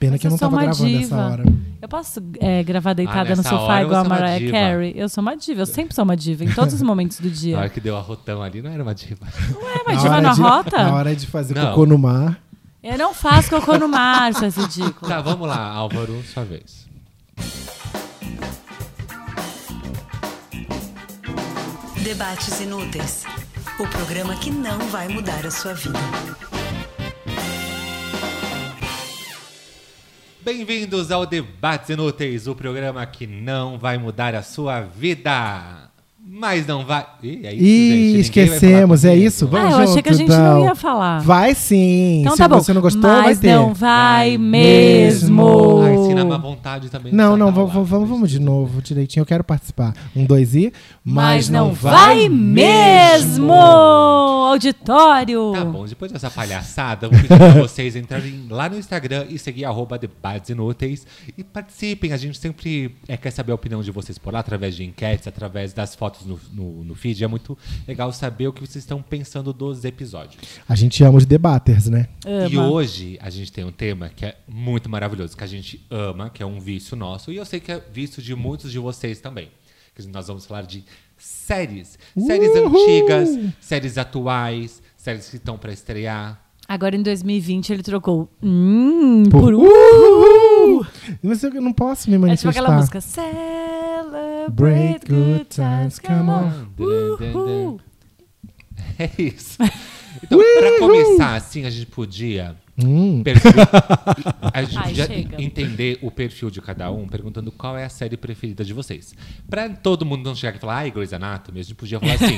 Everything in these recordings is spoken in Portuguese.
Pena Mas que eu não tava gravando diva. essa hora. Eu posso é, gravar deitada no nessa sofá igual a é Mariah. Carey? Eu sou uma diva. Eu sempre sou uma diva, em todos os momentos do Na dia. hora que deu a rotão ali, não era uma diva. É, uma Na diva na rota? Na hora de fazer Não. cocô no mar. Eu não faço cocô no mar, seu ridículo. Tá, vamos lá, Álvaro, sua vez. Debates Inúteis o programa que não vai mudar a sua vida. Bem-vindos ao Debates Inúteis, o programa que não vai mudar a sua vida. Mas não vai. Ih, é isso, gente. Ih, vai esquecemos, é isso? Ah, Vamos eu achei junto, que a gente então. não ia falar. Vai sim. Então Se tá bom. você não gostou, Mas vai ter. não vai Vai mesmo. Ai, se na má vontade também. Não, não, da vamos, live. vamos, vamos de novo, direitinho. Eu quero participar. Um, dois e. Mas não vai mesmo, auditório. Tá bom, depois dessa palhaçada, eu vou pedir pra vocês entrarem lá no Instagram e seguir arroba debates inúteis e participem. A gente sempre é, quer saber a opinião de vocês por lá, através de enquetes, através das fotos no, no, no feed. É muito legal saber o que vocês estão pensando dos episódios. A gente ama os debaters, né? E Ama. hoje a gente tem um tema que é muito maravilhoso, que a gente ama, que é um vício nosso, e eu sei que é vício de muitos de vocês também. Que nós vamos falar de séries. Séries Uhul! antigas, séries atuais, séries que estão pra estrear. Agora em 2020 ele trocou hum, por Uhul! uhul. Mas eu não posso me É tipo manifestar. aquela música Celebrate good times, come on. Uhul. É isso. Então, pra começar assim, a gente podia Hum, perfil- a gente Ai, podia chega. entender o perfil de cada um, perguntando qual é a série preferida de vocês. Pra todo mundo não chegar aqui e falar, ai, Grey's Anatomy, a gente podia falar assim: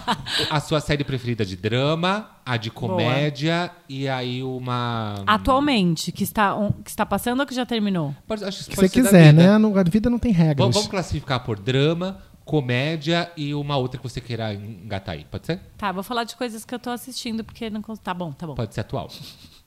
a sua série preferida de drama, a de comédia e aí uma. Atualmente, que está, um, que está passando ou que já terminou? Pode, acho que você quiser, né? A vida não tem regras. Vamos, vamos classificar por drama, comédia e uma outra que você queira engatar aí. Pode ser? Tá, vou falar de coisas que eu tô assistindo, porque não Tá bom, tá bom. Pode ser atual.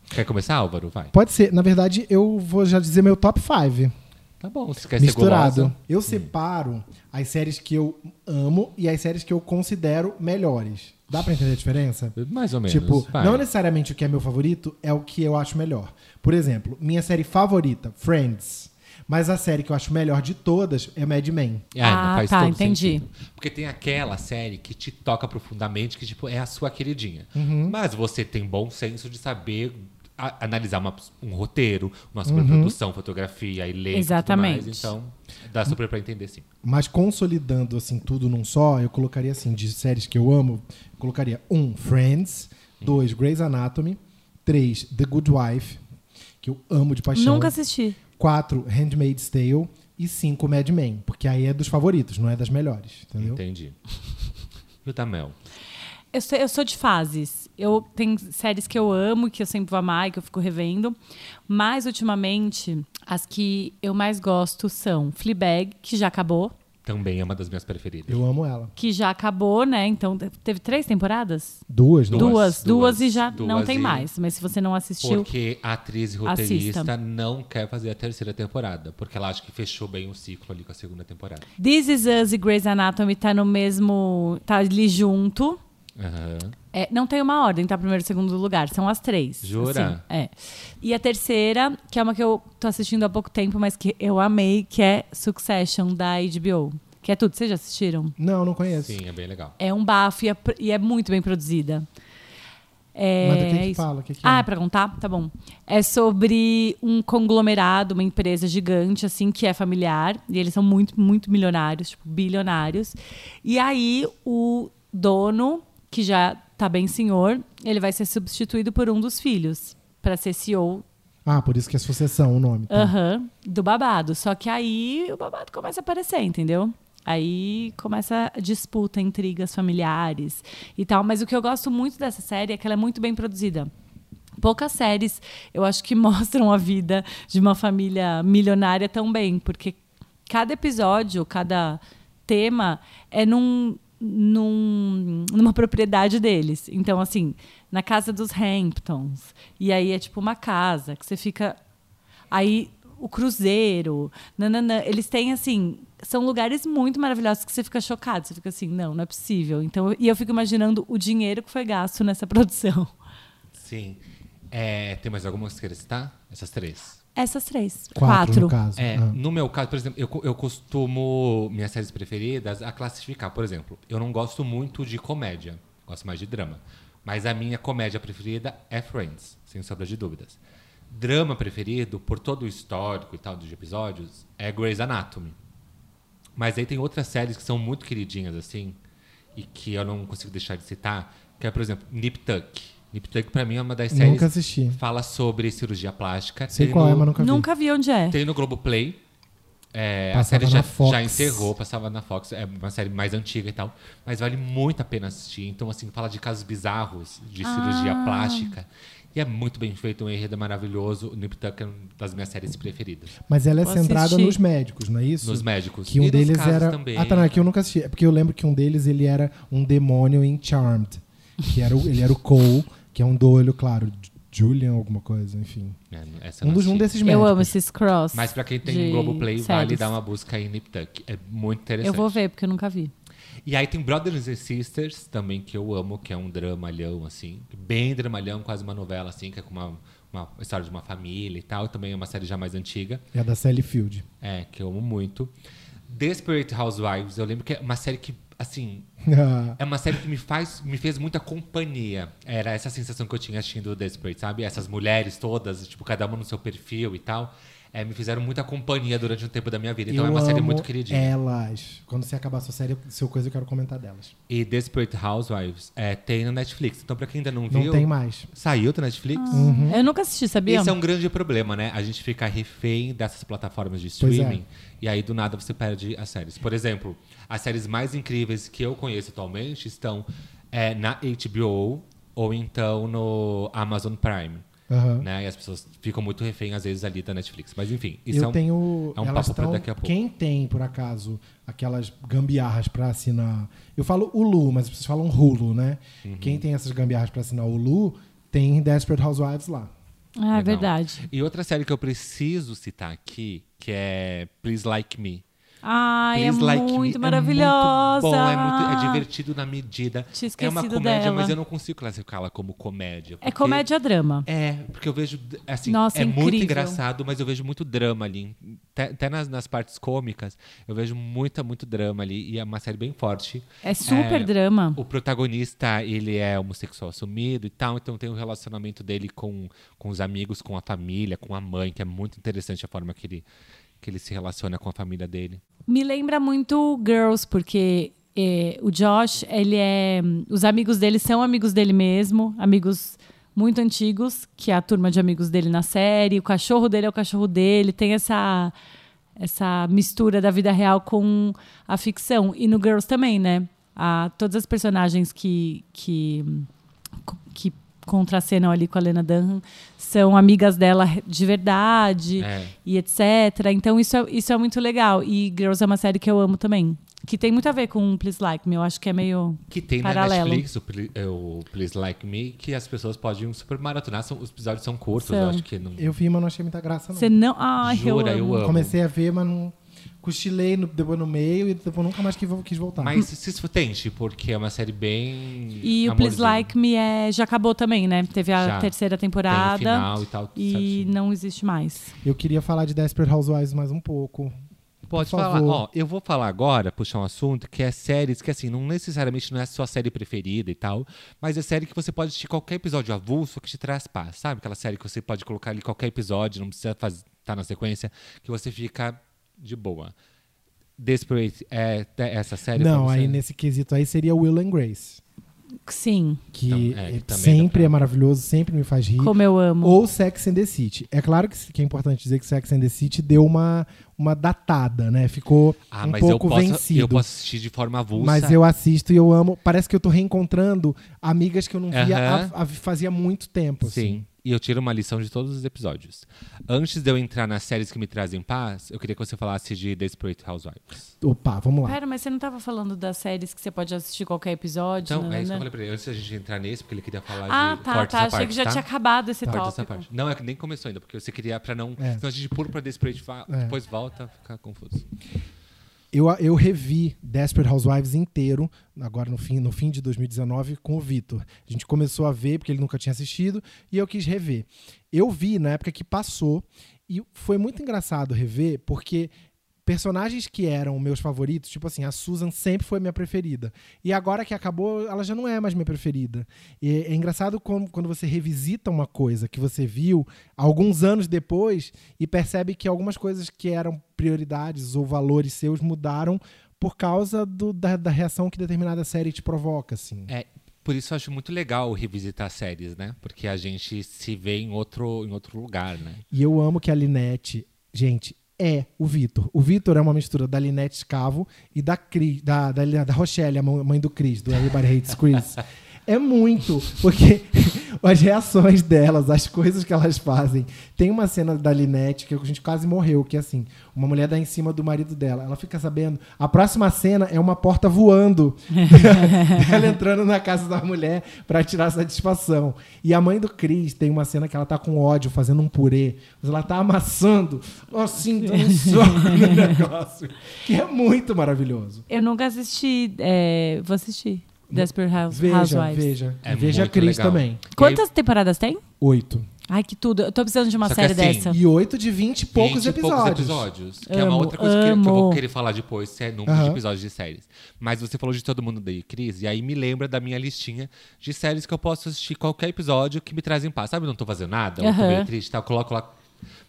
Quer começar, Álvaro? Vai. Pode ser. Na verdade, eu vou já dizer meu top 5. Tá bom, se quer ser misturado. gulosa. Eu separo as séries que eu amo e as séries que eu considero melhores. Dá pra entender a diferença? Mais ou menos. Tipo, vai. não necessariamente o que é meu favorito é o que eu acho melhor. Por exemplo, minha série favorita, Friends. Mas a série que eu acho melhor de todas é Mad Men. Ah, não Ah, faz tá, todo entendi. sentido. Porque tem aquela série que te toca profundamente, que tipo, é a sua queridinha. Uhum. Mas você tem bom senso de saber a- analisar uma- um roteiro, uma Uhum. superprodução, fotografia, elenco Exatamente. e tudo mais. Então, dá super pra entender sim. Mas consolidando assim tudo num só, eu colocaria assim, de séries que eu amo, eu colocaria um, Friends, dois, Grey's Anatomy, três, The Good Wife, que eu amo de paixão. Nunca assisti. Quatro, Handmaid's Tale. E cinco, Mad Men. Porque aí é dos favoritos, não é das melhores. Entendeu? Entendi. E o Tamel? Eu sou, eu sou de fases. Eu tenho séries que eu amo, que eu sempre vou amar e que eu fico revendo. Mas, ultimamente, as que eu mais gosto são Fleabag, que já acabou. Também é uma das minhas preferidas. Eu amo ela. Que já acabou, né? Então, teve três temporadas? Duas, né? Duas, Duas. Duas, e já duas não tem e- mais. Mas se você não assistiu... Porque a atriz e roteirista Assista. não quer fazer a terceira temporada. Porque ela acha que fechou bem o ciclo ali com a segunda temporada. This Is Us e Grey's Anatomy tá no mesmo... Tá ali junto. Aham. É, não tem uma ordem, tá? Primeiro e segundo lugar. São as três. Jura? assim, é. E a terceira, que é uma que eu tô assistindo há pouco tempo, mas que eu amei, que é Succession, da HBO. Que é tudo. Vocês já assistiram? Não, não conheço. Sim, é bem legal. É um bafo e é, e é muito bem produzida. É, Mas do que que é isso. fala? O que que ah, é? é pra contar? Tá bom. É sobre um conglomerado, uma empresa gigante, assim, que é familiar. E eles são muito, muito milionários, tipo, bilionários. E aí, o dono, que já tá bem senhor, ele vai ser substituído por um dos filhos. Pra ser CEO Ah, por isso que é Sucessão o nome. tá? aham, do babado. Só que aí o babado começa a aparecer, entendeu? Aí começa a disputa, intrigas familiares e tal. Mas o que eu gosto muito dessa série é que ela é muito bem produzida. Poucas séries eu acho que mostram a vida de uma família milionária tão bem, porque cada episódio, cada tema é num, num- numa propriedade deles. Então, assim, na casa dos Hamptons. E aí é tipo uma casa que você fica. Aí o cruzeiro, nananã, eles têm assim, são lugares muito maravilhosos que você fica chocado, você fica assim, não, não é possível. Então, e eu fico imaginando o dinheiro que foi gasto nessa produção. Sim. É, tem mais alguma que queira citar? Essas três. Essas três. Quatro, Quatro. no caso. É, Ah. no meu caso, por exemplo, eu, eu costumo minhas séries preferidas a classificar. Por exemplo, eu não gosto muito de comédia, gosto mais de drama. Mas a minha comédia preferida é Friends, sem sombra de dúvidas. Drama preferido, por todo o histórico e tal dos episódios, é Grey's Anatomy. Mas aí tem outras séries que são muito queridinhas, assim, e que eu não consigo deixar de citar, que é, por exemplo, Nip Tuck. Nip Tuck, pra mim, é uma das séries Nunca assisti. fala sobre cirurgia plástica. Sei Tem qual é, no- mas nunca vi. Nunca vi onde é. tem no Globoplay. É, a série na já, Fox. já encerrou, passava na Fox. É uma série mais antiga e tal. Mas vale muito a pena assistir. Então, assim, fala de casos bizarros de cirurgia Ah. plástica. E é muito bem feito, um enredo é maravilhoso. O Nip Tuck é uma das minhas séries preferidas. Mas ela é Vou centrada assistir. nos médicos, não é isso? Nos médicos. Que um e deles era. também. Ah, tá, não, é que eu nunca assisti. É porque eu lembro que um deles ele era um demônio em Charmed. Que era o, ele era o Cole, que é um do olho, claro, Julian, alguma coisa, enfim. É, Um, dos, um desses médicos. Eu amo esses cross. Mas pra quem tem Globoplay, vale séries. dar uma busca aí em Nip Tuck. É muito interessante. Eu vou ver, porque eu nunca vi. E aí tem Brothers and Sisters, também, que eu amo, que é um dramalhão, assim. Bem dramalhão, quase uma novela, assim, que é com uma, uma história de uma família e tal. Também é uma série já mais antiga. É da Sally Field. É, que eu amo muito. Desperate Housewives, eu lembro que é uma série que, assim, é uma série que me faz, me fez muita companhia. Era essa sensação que eu tinha assistindo Desperate, sabe? Essas mulheres todas, tipo, cada uma no seu perfil e tal. É, me fizeram muita companhia durante um tempo da minha vida. Então eu é uma série muito queridinha. Elas. Quando você acabar a sua série, seu coisa eu quero comentar delas. E Desperate Housewives é, tem no Netflix. Então, pra quem ainda não Não viu, tem mais. saiu do Netflix. Eu nunca assisti, sabia? Esse é um grande problema, né? A gente fica refém dessas plataformas de é. streaming e aí do nada você perde as séries. Por exemplo, as séries mais incríveis que eu conheço atualmente estão é, na HBO ou então no Amazon Prime. Aham. Né? E as pessoas ficam muito refém, às vezes, ali da Netflix. Mas enfim, isso eu é um, tenho. é um papo pra daqui a pouco. Quem tem, por acaso, aquelas gambiarras pra assinar. Eu falo Hulu, mas as pessoas falam Hulu, né? Uhum. Quem tem essas gambiarras pra assinar Hulu, tem Desperate Housewives lá. Ah, é Legal. verdade. E outra série que eu preciso citar aqui, que é Please Like Me. Ai, é Please Like Me muito É maravilhosa. muito bom, é, muito, é divertido na medida. Tinha é uma comédia, dela. mas eu não consigo classificá-la como comédia. É comédia-drama. É, porque eu vejo, assim, Nossa, é muito incrível. engraçado, mas eu vejo muito drama ali. Até, nas, nas partes cômicas, eu vejo muita, muito drama ali. E é uma série bem forte. É super É, drama. O protagonista, ele é homossexual assumido e tal, então tem o relacionamento dele com, com os amigos, com a família, com a mãe, que é muito interessante a forma que ele, que ele se relaciona com a família dele. Me lembra muito Girls, porque eh, o Josh, ele é. Os amigos dele são amigos dele mesmo, amigos muito antigos, que é a turma de amigos dele na série. O cachorro dele é o cachorro dele. Tem essa, essa mistura da vida real com a ficção. E no Girls também, né? A, todas as personagens que, que, que contracenam ali com a Lena Dunham são amigas dela de verdade É. e etc. Então isso é, isso é muito legal. E Girls é uma série que eu amo também. Que tem muito a ver com Please Like Me. Eu acho que é meio. Que tem Paralelo. na Netflix o, é, o Please Like Me, que as pessoas podem super maratonar. São, os episódios são curtos, São. eu acho que não. Eu vi, mas não achei muita graça, não. Você não. Ai, Jura, eu eu amo. amo. Comecei a ver, mas não. Cochilei no, depois no meio e depois nunca mais quis, quis voltar. Mas se tente, porque é uma série bem. E o Please amorzinho. Like Me é, já acabou também, né? Teve a Já. terceira Tem temporada. final e tal. E certinho. não existe mais. Eu queria falar de Desperate Housewives mais um pouco. Pode falar. Ó, eu vou falar agora, puxar um assunto que é séries que, assim, não necessariamente não é a sua série preferida e tal, mas é série que você pode assistir qualquer episódio avulso que te traz paz, sabe? Aquela série que você pode colocar ali qualquer episódio, não precisa estar na sequência, que você fica de boa. Desperate é é essa série? não, aí nesse quesito aí seria Will and Grace. Sim, Que Então, é, sempre é maravilhoso, sempre me faz rir. como eu amo. Ou Sex and the City. É claro que, que é importante dizer que Sex and the City deu uma, uma datada, né? Ficou Ah, um mas eu pouco posso, vencido. eu posso assistir de forma avulsa. Mas eu assisto e eu amo. Parece que eu tô reencontrando amigas que eu não via Aham. há- há- fazia muito tempo. assim. Sim. E eu tiro uma lição de todos os episódios. Antes de eu entrar nas séries que me trazem paz, eu queria que você falasse de Desperate Housewives. Opa, vamos lá. Pera, mas você não tava falando das séries que você pode assistir qualquer episódio? Então, é isso que eu falei pra ele. Antes da gente entrar nesse, porque ele queria falar Ah, de tá, cortes tá. Achei parte, que já tá? tinha acabado esse essa tópico. parte. Não, é que nem começou ainda, porque você queria pra não... É. Senão a gente pula pra Desperate, É. depois volta, fica confuso. Eu, eu revi Desperate Housewives inteiro, agora no fim, no fim de 2019, com o Vitor. A gente começou a ver, porque ele nunca tinha assistido, e eu quis rever. Eu vi na época que passou, E foi muito engraçado rever, porque personagens que eram meus favoritos, tipo assim, a Susan sempre foi minha preferida. E agora que acabou, ela já não é mais minha preferida. E é engraçado como, quando você revisita uma coisa que você viu alguns anos depois e percebe que algumas coisas que eram prioridades ou valores seus mudaram por causa do- da, da reação que determinada série te provoca, assim. É, por isso eu acho muito legal revisitar séries, né? Porque a gente se vê em outro, em outro lugar, né? E eu amo que a Linette, gente, é o Vitor. O Vitor é uma mistura da Linette Scavo e da, Cris, da, da, da Rochelle, a mãe do Chris, do Everybody Hates Chris. É muito, porque as reações delas, as coisas que elas fazem. Tem uma cena da Linette que a gente quase morreu, que é assim, uma mulher dá em cima do marido dela. Ela fica sabendo, a próxima cena é uma porta voando. ela entrando na casa da mulher pra tirar satisfação. E a mãe do Chris tem uma cena que ela tá com ódio, fazendo um purê. Mas ela tá amassando, assim, soco no negócio. Que é muito maravilhoso. Eu nunca assisti. é, vou assistir. Desperate House, Veja, Housewives. veja. É veja Cris legal. também. Quantas temporadas tem? Oito. Ai, que tudo. Eu tô precisando de uma Só que série assim, dessa. E oito de vinte e poucos 20 e episódios. episódios. Que é uma Amo, outra coisa que, que eu vou amo. querer falar depois, se é número de episódios de séries. Mas você falou de todo mundo daí, Cris, e aí me lembra da minha listinha de séries que eu posso assistir qualquer episódio que me trazem paz. Sabe, não tô fazendo nada, ou tô Aham. meio triste, tá? eu coloco lá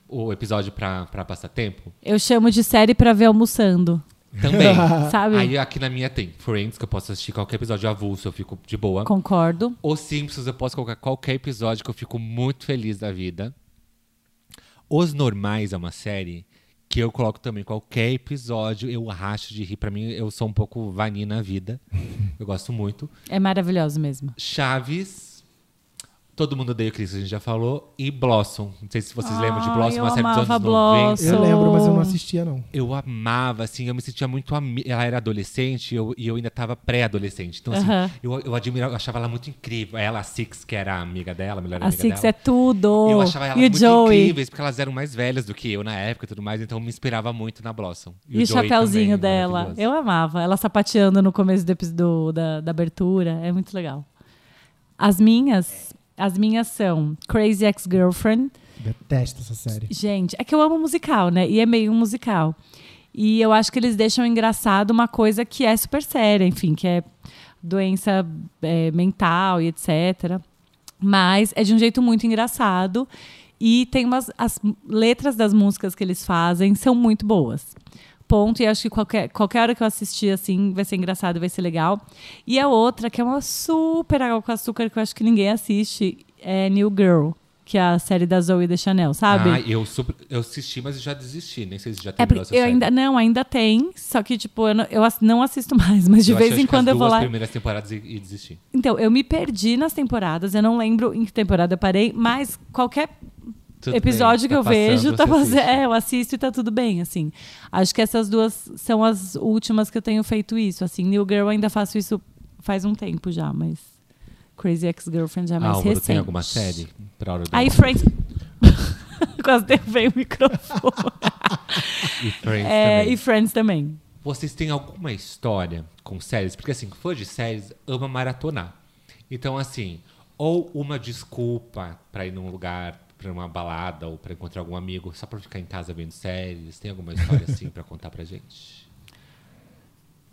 o episódio pra, pra passar tempo. Eu chamo de série pra ver almoçando. Também. Sabe? Aí aqui na minha tem Friends, que eu posso assistir qualquer episódio avulso, eu fico de boa. Concordo. Os Simpsons eu posso colocar qualquer episódio que eu fico muito feliz da vida. Os Normais é uma série que eu coloco também qualquer episódio, eu racho de rir. Pra mim, eu sou um pouco vani na vida. Eu gosto muito. É maravilhoso mesmo. Chaves. Todo mundo odeia o Chris, a gente já falou. E Blossom. Não sei se vocês lembram de Blossom, eu uma série dos anos 90. Blossom. Eu lembro, mas eu não assistia, não. Eu amava, assim, eu me sentia muito. Ami... Ela era adolescente e eu, e eu ainda tava pré-adolescente. Então, assim, Aham. eu, eu admirava, eu achava ela muito incrível. Ela, a Six, que era a amiga dela, a melhor A amiga Six dela. é tudo. Eu achava elas e o muito Joey. incríveis, porque elas eram mais velhas do que eu na época e tudo mais, então me inspirava muito na Blossom. E, o Joey chapéuzinho também, dela. Eu amava. Ela sapateando no começo do, do- da, da abertura. É muito legal. As minhas. As minhas são Crazy Ex-Girlfriend. Detesto essa série. Gente, é que eu amo musical, né? E é meio um musical. E eu acho que eles deixam engraçado uma coisa que é super séria, enfim, que é doença é, mental e etc. Mas é de um jeito muito engraçado. E tem umas. As letras das músicas que eles fazem são muito boas. Ponto. E acho que qualquer, qualquer hora que eu assistir, assim, vai ser engraçado, vai ser legal. E a outra, que é uma super água com açúcar, que eu acho que ninguém assiste, é New Girl, que é a série da Zoe de Chanel, sabe? Ah, eu, super, eu assisti, mas já desisti. Nem sei se já É terminou porque essa eu série. ainda não, ainda tem, só que tipo, eu não, eu não assisto mais, mas de Eu vez em quando eu vou lá. primeiras temporadas e, e desisti. Então, eu me perdi nas temporadas, eu não lembro em que temporada eu parei, mas qualquer Tudo episódio bem, que tá eu vejo tá fazendo, é, eu assisto e tá tudo bem, assim. Acho que essas duas são as últimas que eu tenho feito isso, assim. New Girl eu ainda faço isso faz um tempo já, mas Crazy Ex-Girlfriend já é mais Álvaro, recente. tem alguma série pra hora do Aí Friends Quase derrubei o microfone. E Friends É, também. e Friends também. Vocês têm alguma história com séries? Porque assim, fã de séries ama maratonar. Então, assim, ou uma desculpa pra ir num lugar, pra uma balada, ou pra encontrar algum amigo, só pra ficar em casa vendo séries. Tem alguma história assim pra contar pra gente?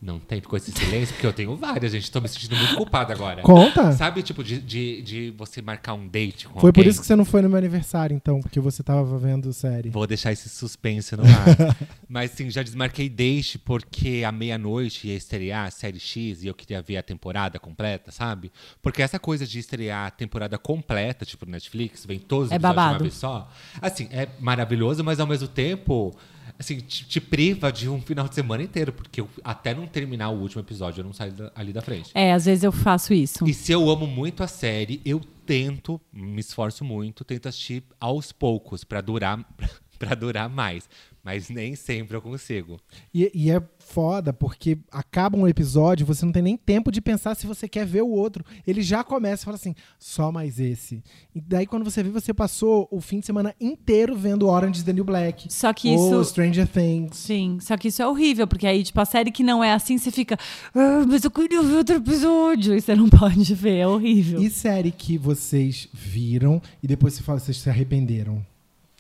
Não tem? Ficou esse silêncio? Porque eu tenho várias, gente. Tô me sentindo muito culpado agora. Conta. Sabe, tipo, de, de, de você marcar um date com Foi por alguém? isso que você não foi no meu aniversário, então, porque você tava vendo série. Vou deixar esse suspense no ar. Mas sim, já desmarquei date porque à meia-noite ia estrear a série X e eu queria ver a temporada completa, sabe? Porque essa coisa de estrear a temporada completa, tipo no Netflix, vem todos os É episódios de uma babado. vez só. Assim, é maravilhoso, mas ao mesmo tempo, assim, te, te priva de um final de semana inteiro, porque eu- até não terminar o último episódio, eu não saio da- ali da frente. É, às vezes eu faço isso. E se eu amo muito a série, eu tento, me esforço muito, tento assistir aos poucos pra durar para durar mais, mas nem sempre eu consigo. E, e é foda, porque acaba um episódio, você não tem nem tempo de pensar se você quer ver o outro. Ele já começa e fala assim, só mais esse. E daí, quando você vê, você passou o fim de semana inteiro vendo Orange is the New Black. Só que ou isso. Stranger Things. Sim, só que isso é horrível, porque aí, tipo, a série que não é assim, você fica. Ah, mas eu queria ver outro episódio. E você não pode ver, é horrível. E série que vocês viram e depois você fala, vocês se arrependeram?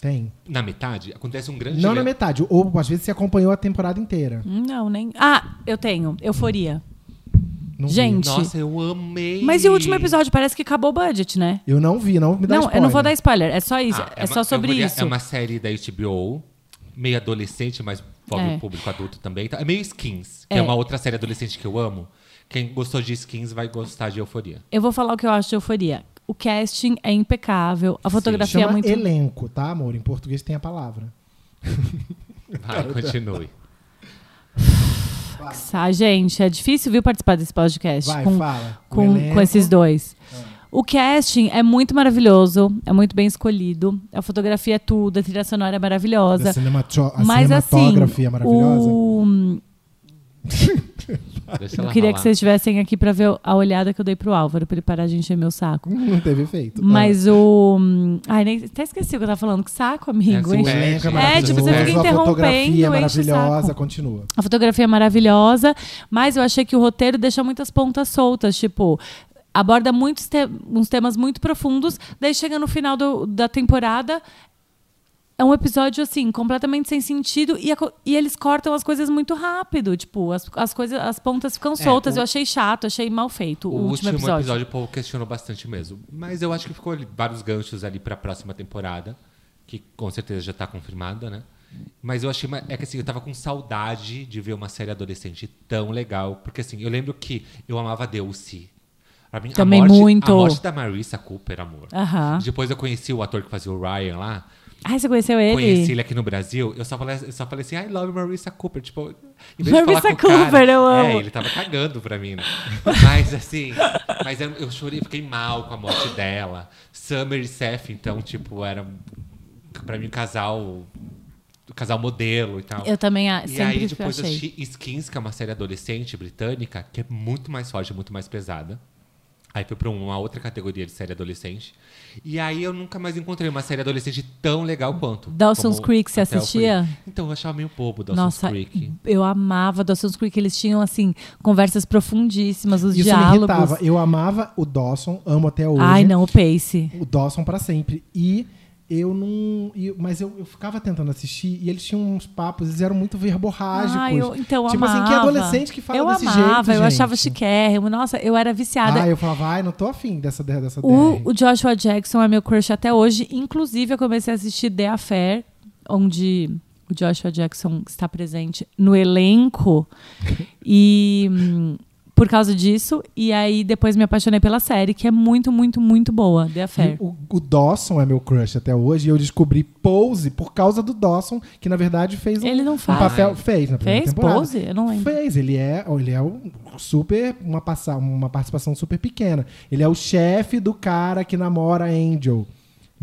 Tem. Na metade, acontece um grande Não na metade. Ou às vezes você acompanhou a temporada inteira. Não, nem. Ah, eu tenho. Euforia. Não vi. Gente. Nossa, eu amei. Mas e o último episódio? Parece que acabou o budget, né? Eu não vi, não me dá não, spoiler. eu não vou dar spoiler. É só isso. Ah, é, uma- só sobre Euforia isso. É uma série da HBO, meio adolescente, mas foca É. público adulto também. É meio Skins, que é. É. uma outra série adolescente que eu amo. Quem gostou de Skins vai gostar de Euforia. Eu vou falar o que eu acho de euforia. O casting é impecável, a fotografia Chama é muito. elenco, tá, amor? Em português tem a palavra. Vai, continue. Ah, gente, é difícil, viu, participar desse podcast Vai, com, fala. Com, com esses dois. O casting é muito maravilhoso, é muito bem escolhido. A fotografia é tudo, a trilha sonora é maravilhosa. A, cinemato- a Mas assim, cinematografia é maravilhosa. o... Deixa eu queria falar. que vocês estivessem aqui pra ver a olhada que eu dei pro Álvaro, pra ele parar de encher meu saco. Não teve efeito. Mas o. Ai, nem, até esqueci o que eu tava falando. Que saco, amigo. É, elenco é É, tipo, você fica a interrompendo, fotografia é maravilhosa. saco. Continua. A fotografia é maravilhosa, mas eu achei que o roteiro deixa muitas pontas soltas, tipo. Aborda muitos te- uns temas muito profundos, daí chega no final do- da temporada, é um episódio, assim, completamente sem sentido e, a e eles cortam as coisas muito rápido. Tipo, as, as coisas, as pontas ficam soltas. o- Eu achei chato, achei mal feito o, O último último episódio. episódio o povo questionou bastante mesmo. Mas eu acho que ficou ali vários ganchos ali pra próxima temporada, que com certeza já tá confirmada, né? Mas eu achei. uma- É que assim, eu tava com saudade de ver uma série adolescente tão legal. Porque assim, eu lembro que eu amava Deuce. Pra mim, Também a morte, muito. A morte da Marissa Cooper, amor. Aham. Depois eu conheci o ator que fazia o Ryan lá. Ai, você conheceu ele? Conheci ele aqui no Brasil, eu só falei, eu só falei assim, I love Marissa Cooper. Tipo, em vez de Marissa falar com o cara, Cooper, eu amo. É, ele tava cagando pra mim, né? Mas assim, mas eu, chorei, fiquei mal com a morte dela. Summer e Seth, então, tipo, era pra mim um casal. um casal modelo e tal. Eu também ah, E aí depois eu achei. assisti Skins, que é uma série adolescente britânica, que é muito mais forte, muito mais pesada. Aí fui pra uma outra categoria de série adolescente. E aí eu nunca mais encontrei uma série adolescente tão legal quanto. Dawson's Creek, você assistia? Então, eu achava meio bobo Dawson's Nossa, Creek. eu amava Dawson's Creek. Eles tinham, assim, conversas profundíssimas, os Isso diálogos. me irritava. Eu amava o Dawson, amo até hoje. Ai, não, o Pace. O Dawson pra sempre. E eu não. mas eu, eu ficava tentando assistir e eles tinham uns papos, eles eram muito verborrágicos. Ah, eu, então, eu tipo amava. assim, que adolescente que fala eu desse amava, jeito. eu achava gente. chiquérrimo. Nossa, eu era viciada. Ah, eu falava, ai, não tô afim dessa, dessa O, o Joshua Jackson é meu crush até hoje. Inclusive, eu comecei a assistir The Affair, onde o Joshua Jackson está presente no elenco. e hum, por causa disso. E aí, depois me apaixonei pela série, que é muito, muito, muito boa. The Affair. O, o Dawson é meu crush até hoje e eu descobri Pose por causa do Dawson, que na verdade fez um, Ele não um faz. papel. Fez na primeira Fez temporada. Pose? Eu não lembro. Fez, ele é, ele é um super, uma, passa, uma participação super pequena. Ele é o chefe do cara que namora Angel.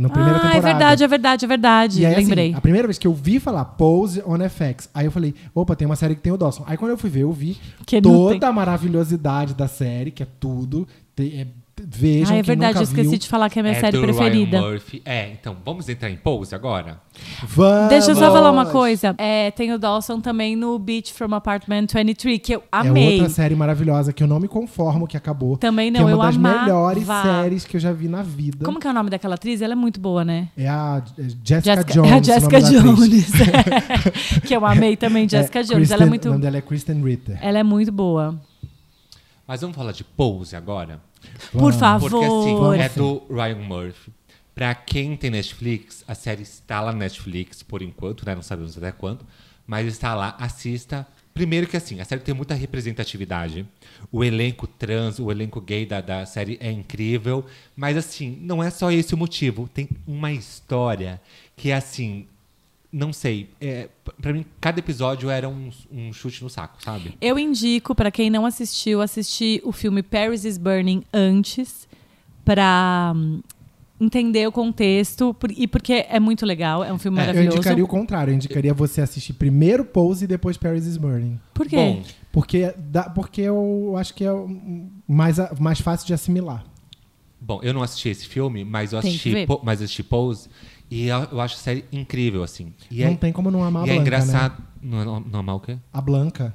Na primeira ah, temporada. é verdade, é verdade, é verdade. E aí, assim, Lembrei. a primeira vez que eu vi falar Pose on FX, aí eu falei, opa, tem uma série que tem o Dawson. Aí quando eu fui ver, eu vi Que não toda a maravilhosidade da série, que é tudo. Tem- é, vejam Ah, é que verdade, nunca eu esqueci viu. de falar que é a minha é série do preferida. Ryan Murphy. É, então, vamos entrar em pose agora? Vamos! Deixa eu só falar uma coisa. É, tem o Dawson também no Beach from Apartment 23, que eu É amei. outra série maravilhosa que eu não me conformo que acabou. Também que não, é eu uma das amava. melhores séries que eu já vi na vida. Como que é o nome daquela atriz? Ela é muito boa, né? É a é Jessica, Jessica, Jones. a o Jessica. Jones. É. que eu amei também, Jessica É, Jones. ela é Kristen- muito. O nome dela é Kristen Ritter. Ela é muito boa. Mas vamos falar de pose agora? Por favor. Porque assim, é do Ryan Murphy. Pra quem tem Netflix, a série está lá na Netflix por enquanto, né? Não sabemos até quando. Mas está lá, assista. Primeiro que assim, a série tem muita representatividade. O elenco trans, o elenco gay da, da série é incrível. Mas assim, não é só esse o motivo. Tem uma história que é assim. Não sei. É, p- pra mim, cada episódio era um, um chute no saco, sabe? Eu indico, pra quem não assistiu, assistir o filme Paris is Burning antes, pra hum, entender o contexto por- e porque é muito legal. É um filme É, eu Eu maravilhoso. indicaria o contrário. Eu indicaria você assistir primeiro Pose e depois Paris is Burning. Por quê? Bom, Porque, dá, porque eu acho que é mais, mais fácil de assimilar. Bom, eu não assisti esse filme, mas eu assisti, mas eu assisti Pose e eu, eu acho a série incrível, assim. E não é, tem como não amar a e é Blanca, engraçado. né? Não, não, não amar o quê? A Blanca.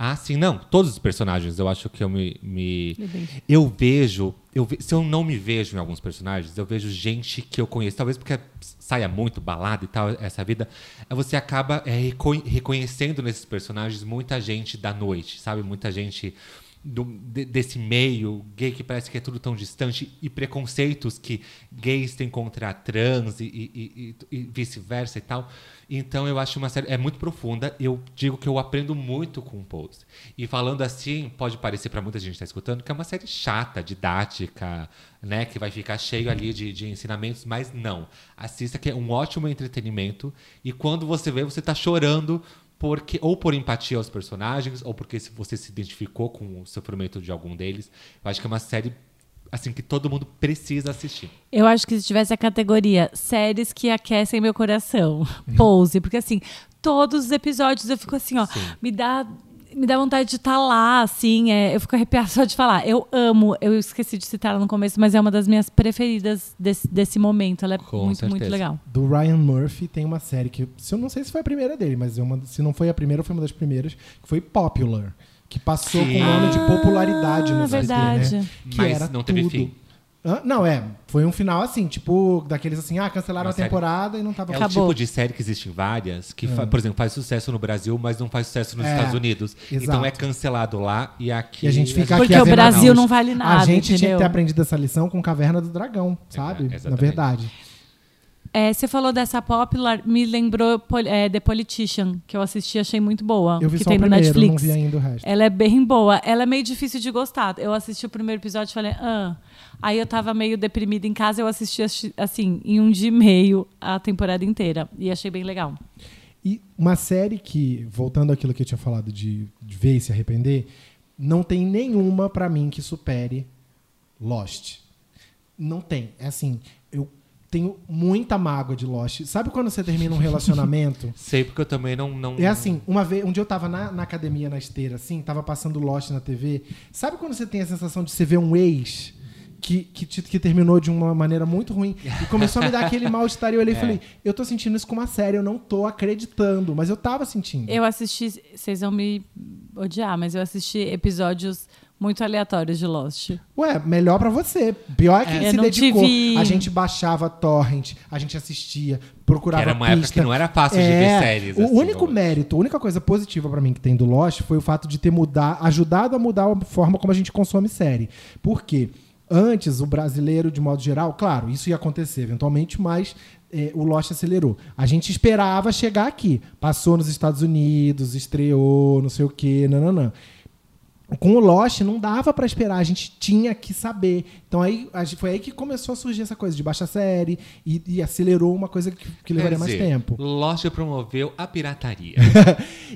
Ah, sim, não. Todos os personagens, eu acho que eu me. me- eu vejo. Eu ve- se eu não me vejo em alguns personagens, eu vejo gente que eu conheço. Talvez porque saia muito balada e tal, essa vida. Você acaba é, reco- reconhecendo nesses personagens muita gente da noite, sabe? Muita gente. Do- de- desse meio gay que parece que é tudo tão distante e preconceitos que gays têm contra trans e, e- e- e vice-versa e tal. Então eu acho uma série é muito profunda. Eu digo que eu aprendo muito com o Pose. E falando assim, pode parecer para muita gente que está escutando que é uma série chata, didática, né, que vai ficar cheio ali de, de ensinamentos, mas não. Assista que é um ótimo entretenimento e quando você vê você está chorando porque ou por empatia aos personagens ou porque se você se identificou com o sofrimento de algum deles. Eu acho que é uma série assim que todo mundo precisa assistir. Eu acho que se tivesse a categoria séries que aquecem meu coração, pose, porque assim, todos os episódios eu fico assim, ó, Sim. me dá me dá vontade de estar lá, assim, é, eu fico arrepiada só de falar. Eu amo, eu esqueci de citar ela no começo, mas é uma das minhas preferidas desse, desse momento. Ela é Com muito, muito certeza. legal. Do Ryan Murphy tem uma série que, se eu não sei se foi a primeira dele, mas é uma, se não foi a primeira, foi uma das primeiras, que foi Popular, que passou Sim. com o nome de popularidade no Ah, SBT, verdade. né? Que Mas era não teve tudo. fim. Hã? Não, é. Foi um final assim, tipo, daqueles assim, ah, cancelaram Uma a série- temporada e não tava É Acabou. o tipo de série que existem várias, que, fa- por exemplo, faz sucesso no Brasil, mas não faz sucesso nos É, Estados Unidos. exato. Então é cancelado lá e aqui. E a gente fica Porque aqui o vendo Brasil não vale nada, A gente tinha que ter aprendido essa lição com Caverna do Dragão, sabe? Na exatamente. verdade. É, você falou dessa Popular, me lembrou Pol- é, The Politician, que eu assisti e achei muito boa. Eu vi que só tem o no primeiro, Netflix. não vi ainda o resto. Ela é bem boa. Ela é meio difícil de gostar. Eu assisti o primeiro episódio e falei, ah. Aí eu tava meio deprimida em casa, eu assisti assim, em um dia e meio a temporada inteira. E achei bem legal. E uma série que, voltando àquilo que eu tinha falado de, de ver e se arrepender, não tem nenhuma pra mim que supere Lost. Não tem. É assim, eu tenho muita mágoa de Lost. Sabe quando você termina um relacionamento? Sei porque eu também não. não É assim, uma vez, um dia eu tava na, na academia, na esteira, assim, tava passando Lost na TV. Sabe quando você tem a sensação de você ver um ex que, que, te- que terminou de uma maneira muito ruim e começou a me dar aquele mal-estar e eu olhei e É. falei, eu tô sentindo isso com uma série, eu não tô acreditando, mas eu tava sentindo. Eu assisti, vocês vão me odiar, mas eu assisti episódios muito aleatórios de Lost. Ué, melhor pra você. Pior é que Eu se dedicou. tive- A gente baixava torrent, a gente assistia, procurava Que era uma época pista. que não era fácil de ver séries, O assim, único mérito, a única coisa positiva pra mim que tem do Lost foi o fato de ter mudar, ajudado a mudar a forma como a gente consome série. Por quê? Antes, o brasileiro, de modo geral, claro, isso ia acontecer eventualmente, mas eh, o Lost acelerou. A gente esperava chegar aqui. Passou nos Estados Unidos, estreou, não sei o quê, nananã. Com o Lost não dava pra esperar, a gente tinha que saber. Então aí foi aí que começou a surgir essa coisa de baixa série e, e acelerou uma coisa que, que levaria mais dizer, tempo. Lost promoveu a pirataria.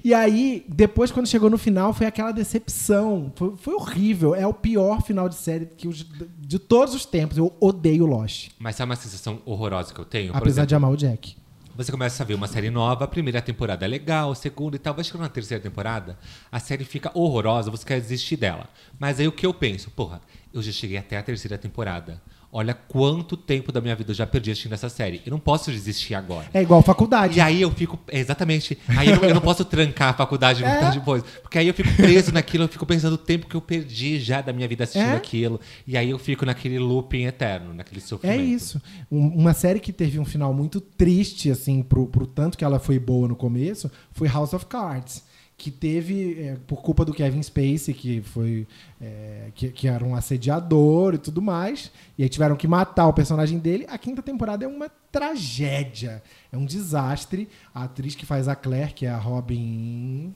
E aí, depois, quando chegou no final, foi aquela decepção. Foi, foi horrível. É o pior final de série que eu- de todos os tempos. Eu odeio Lost. Mas sabe uma sensação horrorosa que eu tenho? Por apesar exemplo, de amar o Jack. Você começa a ver uma série nova, a primeira temporada é legal, a segunda e tal, vai chegando na terceira temporada, a série fica horrorosa, você quer desistir dela. Mas aí o que eu penso? Porra, eu já cheguei até a terceira temporada. Olha quanto tempo da minha vida eu já perdi assistindo essa série. Eu não posso desistir agora. É igual faculdade. E aí eu fico. Exatamente. Aí eu não, eu não posso trancar a faculdade muito É. depois. Porque aí eu fico preso naquilo, eu fico pensando o tempo que eu perdi já da minha vida assistindo É. aquilo. E aí eu fico naquele looping eterno, naquele É sofrimento. isso. Um- uma série que teve um final muito triste, assim, pro, pro tanto que ela foi boa no começo, foi House of Cards. Que teve, é, por culpa do Kevin Spacey, que foi. é, que, que era um assediador e tudo mais. E aí tiveram que matar o personagem dele. A quinta temporada é uma tragédia. É um desastre. A atriz que faz a Claire, que é a Robin.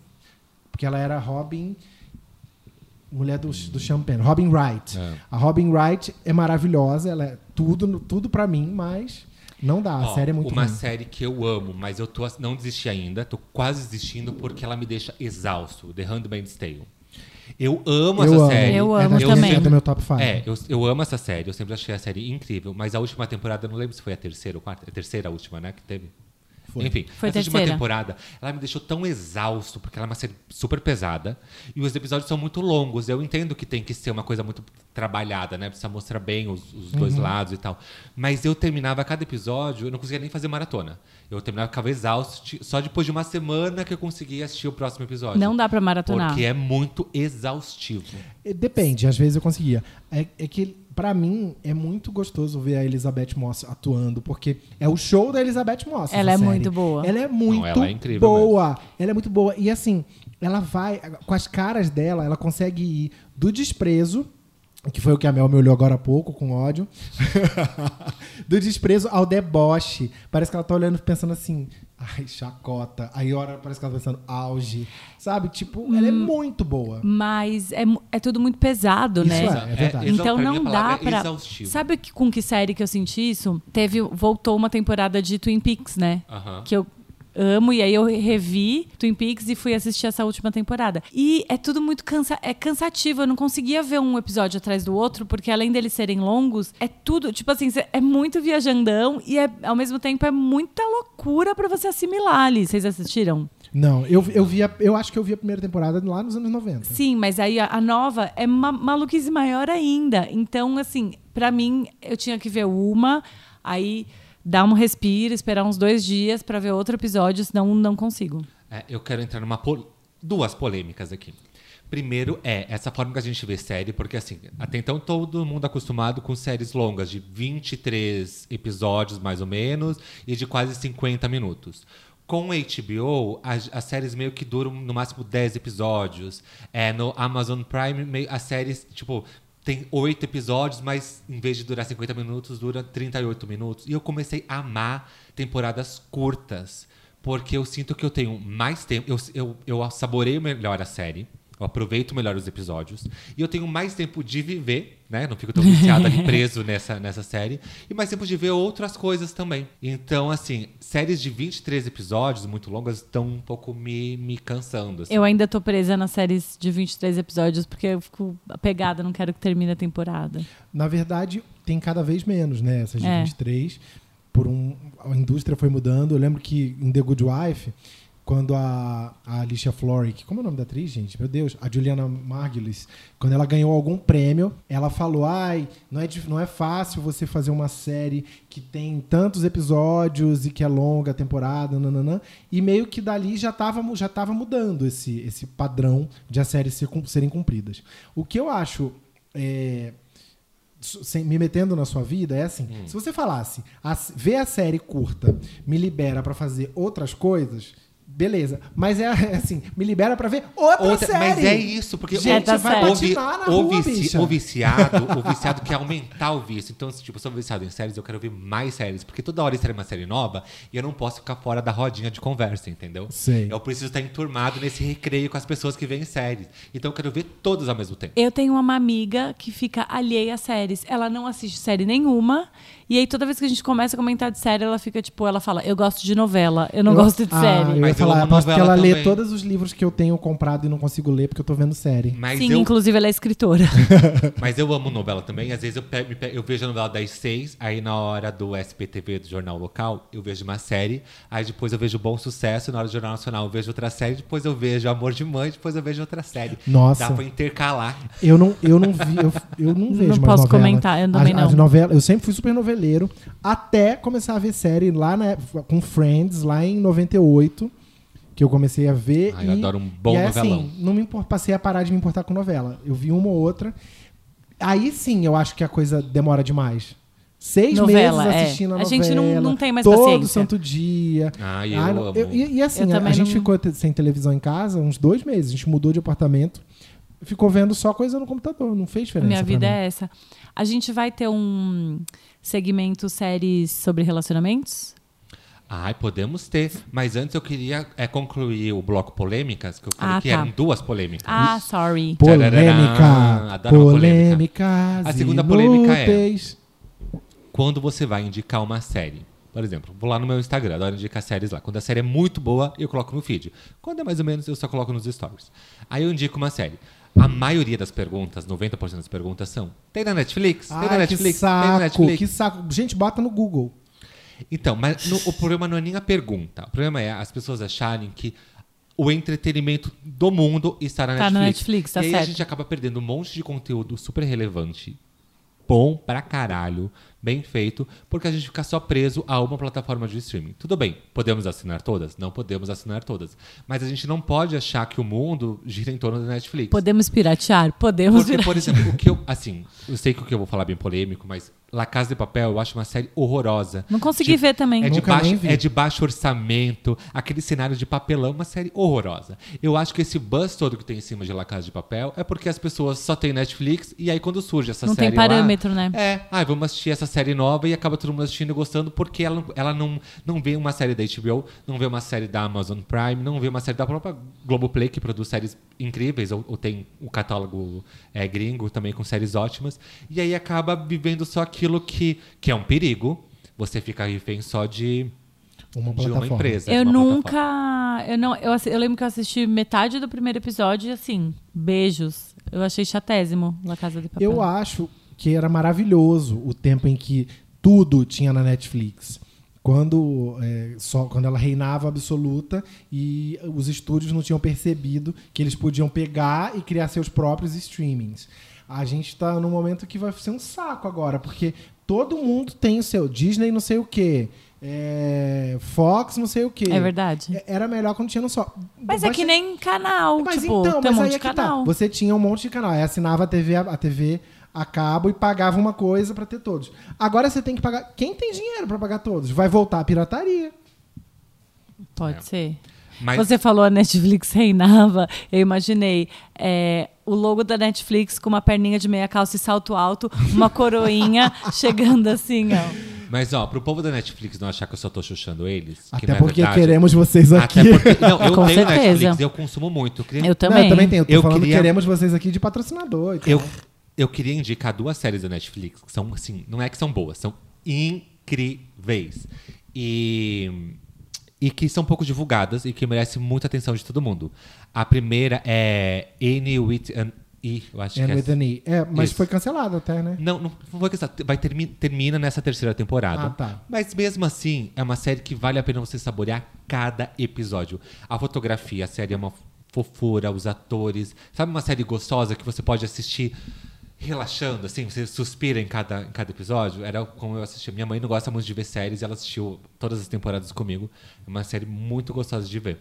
Porque ela era Robin. Mulher do, do Champagne, Robin Wright. É. A Robin Wright é maravilhosa, ela é tudo, tudo para mim, mas não dá. A Ó, série é muito Uma ruim. série que eu amo, mas eu tô, não desisti ainda, tô quase desistindo porque ela me deixa exausto. The Handmaid's Tale. Eu amo eu essa amo. série. Eu é amo da, também. É do meu top 5. É, eu, eu amo essa série, eu sempre achei a série incrível, mas a última temporada, eu não lembro se foi a terceira ou quarta, a terceira a última, né, que teve. Foi. Enfim, Foi essa última terceira. temporada, ela me deixou tão exausto, porque ela é uma série super pesada. E os episódios são muito longos. Eu entendo que tem que ser uma coisa muito trabalhada, né? Precisa mostrar bem os, os dois Uhum. lados e tal. Mas eu terminava cada episódio, eu não conseguia nem fazer maratona. Eu terminava, ficava exausto. Só depois de uma semana que eu conseguia assistir o próximo episódio. Não dá pra maratonar. Porque é muito exaustivo. É, Depende, às vezes eu conseguia. É, é que, pra mim, é muito gostoso ver a Elizabeth Moss atuando, porque é o show da Elizabeth Moss. Ela é série. muito boa. Ela é muito ela é incrível boa. Ela é muito boa. E assim, ela vai, com as caras dela, ela consegue ir do desprezo. Que foi o que a Mel me olhou agora há pouco, com ódio. do desprezo ao deboche. Parece que ela tá olhando e pensando assim, ai, chacota. Aí, hora parece que ela tá pensando, auge. Sabe? Tipo, ela é Hum. muito boa. Mas é, é tudo muito pesado, Isso né? é, é verdade. Exa- Então pra mim, não dá é pra. exaustivo. Sabe que- com que série que eu senti isso? Teve, voltou uma temporada de Twin Peaks, né? Aham. Que eu amo e aí eu revi Twin Peaks e fui assistir essa última temporada. E é tudo muito cansa é cansativo, eu não conseguia ver um episódio atrás do outro, porque além deles serem longos, é tudo, tipo assim, é muito viajandão e é, ao mesmo tempo é muita loucura pra você assimilar ali. Vocês assistiram? Não, eu, eu, vi a- eu acho que eu vi a primeira temporada lá nos anos 90. Sim, mas aí a, a nova é uma maluquice maior ainda. Então, assim, pra mim, eu tinha que ver uma, aí dar um respiro, esperar uns dois dias pra ver outro episódio, senão não consigo. É, eu quero entrar numa pol- duas polêmicas aqui. Primeiro é essa forma que a gente vê série, porque assim, até então todo mundo acostumado com séries longas de 23 episódios mais ou menos e de quase 50 minutos. Com HBO, as, as séries meio que duram no máximo 10 episódios. É, no Amazon Prime, meio, as séries, tipo, tem oito episódios, mas em vez de durar 50 minutos, dura 38 minutos. E eu comecei a amar temporadas curtas, porque eu sinto que eu tenho mais tempo, eu, eu, eu saboreio melhor a série, eu aproveito melhor os episódios, e eu tenho mais tempo de viver, né? Não fico tão viciado ali preso nessa, nessa série, e mais tempo de ver outras coisas também. Então, assim, séries de 23 episódios, muito longas, estão um pouco me, me cansando. assim. Eu ainda tô presa nas séries de 23 episódios, porque eu fico apegada, não quero que termine a temporada. Na verdade, tem cada vez menos, né? Essas de É. 23. Por um, a indústria foi mudando. Eu lembro que em The Good Wife, quando a, a Alicia Florrick, como é o nome da atriz, gente? Meu Deus, a Juliana Margulies, quando ela ganhou algum prêmio, ela falou: ai, não é, não é fácil você fazer uma série que tem tantos episódios e que é longa a temporada, nananã. E meio que dali já estava já tava mudando esse, esse padrão de as séries ser serem cumpridas. O que eu acho. é, sem- me metendo na sua vida é assim: se você falasse, "Ass- vê a série curta, me libera pra fazer outras coisas, beleza. Mas é, assim, me libera pra ver outra, Outra- série. mas é isso, porque Gente, vai certo. o, vi- patinar na o rua, vici- bicha. o viciado, o viciado quer aumentar o vício. Então, se, tipo, eu sou viciado em séries, eu quero ver mais séries. Porque toda hora sai uma série nova e eu não posso ficar fora da rodinha de conversa, entendeu? Sei. Eu preciso estar enturmado nesse recreio com as pessoas que veem séries. Então, eu quero ver todas ao mesmo tempo. Eu tenho uma amiga que fica alheia a séries. Ela não assiste série nenhuma. E aí, toda vez que a gente começa a comentar de série, ela fica tipo, ela fala, eu gosto de novela, eu não Eu- gosto de Ah, série. Eu ia Mas eu falar, amo aposto que novela ela lê também. todos os livros que eu tenho comprado e não consigo ler porque eu tô vendo série. Mas Sim, eu inclusive ela é escritora. Mas eu amo novela também. Às vezes eu, eu vejo a novela das seis, aí na hora do SPTV, do Jornal Local, eu vejo uma série. Aí depois eu vejo Bom Sucesso, na hora do Jornal Nacional eu vejo outra série. Depois eu vejo Amor de Mãe, depois eu vejo outra série. Nossa. Dá pra intercalar. Eu não, eu não vi, eu, eu não vejo Não mais posso novela. comentar, eu também as, as não. novelas, eu sempre fui super noveleiro, até começar a ver série lá na, época, com Friends, lá em 98, que eu comecei a ver. Ah, e, eu adoro um bom e é novelão. Assim, não me passei a parar de me importar com novela. Eu vi uma ou outra. Aí sim eu acho que a coisa demora demais. Seis Novela, meses é. assistindo a A novela. gente não- não tem mais todo paciência. santo dia. Ah, eu Ah, eu- e, e assim, Eu a, a gente não- ficou sem televisão em casa uns dois meses. A gente mudou de apartamento. Ficou vendo só coisa no computador. Não fez diferença. Minha vida mim. é essa. A gente vai ter um segmento séries sobre relacionamentos? Ai, podemos ter. Mas antes eu queria é, concluir o bloco polêmicas, que eu falei Ah, que tá. eram duas polêmicas. Ah, sorry. Polêmica. Adoro polêmica. Polêmicas A segunda polêmica é- inúteis. quando você vai indicar uma série. Por exemplo, vou lá no meu Instagram, adoro indicar séries lá. Quando a série é muito boa, eu coloco no feed. Quando é mais ou menos, eu só coloco nos stories. Aí eu indico uma série. A maioria das perguntas, 90% das perguntas são: tem na Netflix? Tem na Ai, que Netflix? Tem na saco, Netflix? que saco. Gente, bota no Google. Então, mas no- o problema não é nem a pergunta. O problema é as pessoas acharem que o entretenimento do mundo está na Tá na Netflix. Netflix, tá e aí a gente acaba perdendo um monte de conteúdo super relevante, bom pra caralho, bem feito, porque a gente fica só preso a uma plataforma de streaming. Tudo bem, podemos assinar todas? Não podemos assinar todas. Mas a gente não pode achar que o mundo gira em torno da Netflix. Podemos piratear? Podemos Porque, piratear. por exemplo, o que eu. Assim, eu sei que o que eu vou falar é bem polêmico, mas La Casa de Papel eu acho uma série horrorosa. Não consegui ver também. É de, baixo, vi. é de baixo orçamento, aquele cenário de papelão, uma série horrorosa. Eu acho que esse buzz todo que tem em cima de La Casa de Papel é porque as pessoas só têm Netflix e aí quando surge essa Não série. tem parâmetro, lá, né? É, ah, vamos assistir essa série nova e acaba todo mundo assistindo e gostando porque ela, ela não, não vê uma série da HBO, não vê uma série da Amazon Prime, não vê uma série da própria Globoplay que produz séries incríveis, ou, ou tem o catálogo é, gringo também com séries ótimas, e aí acaba vivendo só aquilo que, que é um perigo. Você fica refém só de, Uma de uma empresa. Eu de uma nunca. plataforma. Eu, não, eu, eu lembro que eu assisti metade do primeiro episódio e assim, beijos. Eu achei chatésimo La Casa de Papel. Eu acho que era maravilhoso o tempo em que tudo tinha na Netflix. Quando, é, só, quando ela reinava absoluta e os estúdios não tinham percebido que eles podiam pegar e criar seus próprios streamings. A gente está num momento que vai ser um saco agora, porque todo mundo tem o seu Disney não sei o quê, é, Fox não sei o quê. É verdade. É- Era melhor quando tinha no só. Mas é Vai que ser- nem canal. mas tipo, então, tem um mas monte aí de é que canal. tá. Você tinha um monte de canal. Aí assinava a TV, a TV a cabo e pagava uma coisa pra ter todos. Agora você tem que pagar. Quem tem dinheiro pra pagar todos? Vai voltar a pirataria. Pode É. ser. Mas Você falou a Netflix reinava, eu imaginei é, o logo da Netflix com uma perninha de meia calça e salto alto, uma coroinha chegando assim, ó. Mas, ó, pro povo da Netflix não achar que eu só tô chuchando eles. que Até não é porque verdade, queremos vocês aqui. Até porque. Não, eu Com tenho certeza. Netflix, eu consumo muito. Eu queria, Eu Não, também. eu também tenho. Eu tô Eu falando queria- queremos vocês aqui de patrocinador. e tal. eu, eu queria indicar duas séries da Netflix que são, assim, não é que são boas, são incríveis. E. E que são pouco divulgadas e que merecem muita atenção de todo mundo. A primeira é Annie with an E, eu acho And que é. with an E. É, mas Isso. foi cancelado até, né? Não, não foi questão. Vai termi termina nessa terceira temporada. Ah, tá. Mas mesmo assim, é uma série que vale a pena você saborear cada episódio. A fotografia, a série é uma fofura, os atores. Sabe uma série gostosa que você pode assistir relaxando, assim? Você suspira em cada, em cada episódio? Era como eu assistia. Minha mãe não gosta muito de ver séries, ela assistiu todas as temporadas comigo. É uma série muito gostosa de ver.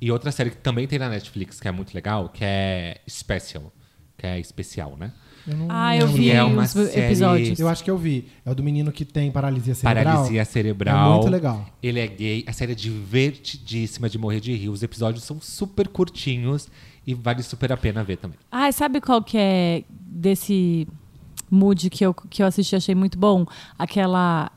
E outra série que também tem na Netflix, que é muito legal, que é Special. Que é especial, né? Eu não Ah, eu vi é uma os série- episódios. Eu acho que eu vi. É o do menino que tem paralisia cerebral. Paralisia cerebral. É muito legal. Ele é gay. A série é divertidíssima de morrer de rir. Os episódios são super curtinhos e vale super a pena ver também. Ah, sabe qual que é desse mood que eu, que eu assisti e achei muito bom? Aquela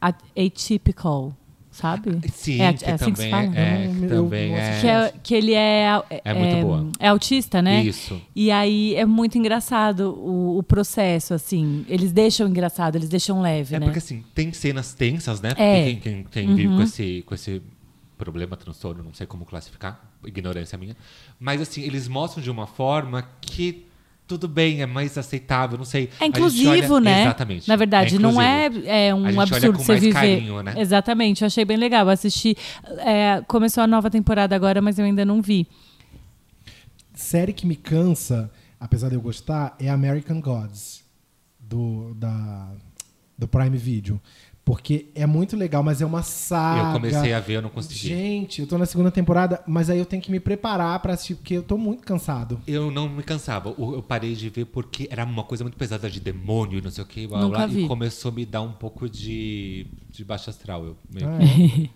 a- Atypical, sabe? Sim, é, que é assim que se também fala? é, que também é, Que, é, que ele é, É muito boa. é autista, né? Isso. E aí é muito engraçado o, o processo, assim. Eles deixam engraçado, eles deixam leve, É né? porque assim, tem cenas tensas, né? Porque É. quem, quem, quem vive com esse, com esse problema, transtorno, não sei como classificar, ignorância minha. Mas assim, eles mostram de uma forma que tudo bem, é mais aceitável, não sei. É inclusivo, olha- né? Exatamente. Na verdade, não é, inclusivo. é A um gente olha absurdo com você mais viver. carinho, né? Exatamente, eu achei bem legal. Eu assisti. é, começou a nova temporada agora, mas eu ainda não vi. Série que me cansa, apesar de eu gostar, é American Gods, do, da, do Prime Video. Porque é muito legal, mas é uma saga. Eu comecei a ver, eu não consegui. Gente, eu tô na segunda temporada, mas aí eu tenho que me preparar pra assistir, porque eu tô muito cansado. Eu não me cansava. Eu parei de ver porque era uma coisa muito pesada de demônio e não sei o que. Blá, Nunca blá, vi. E começou a me dar um pouco de, de baixo astral. Eu meio- Ah, é.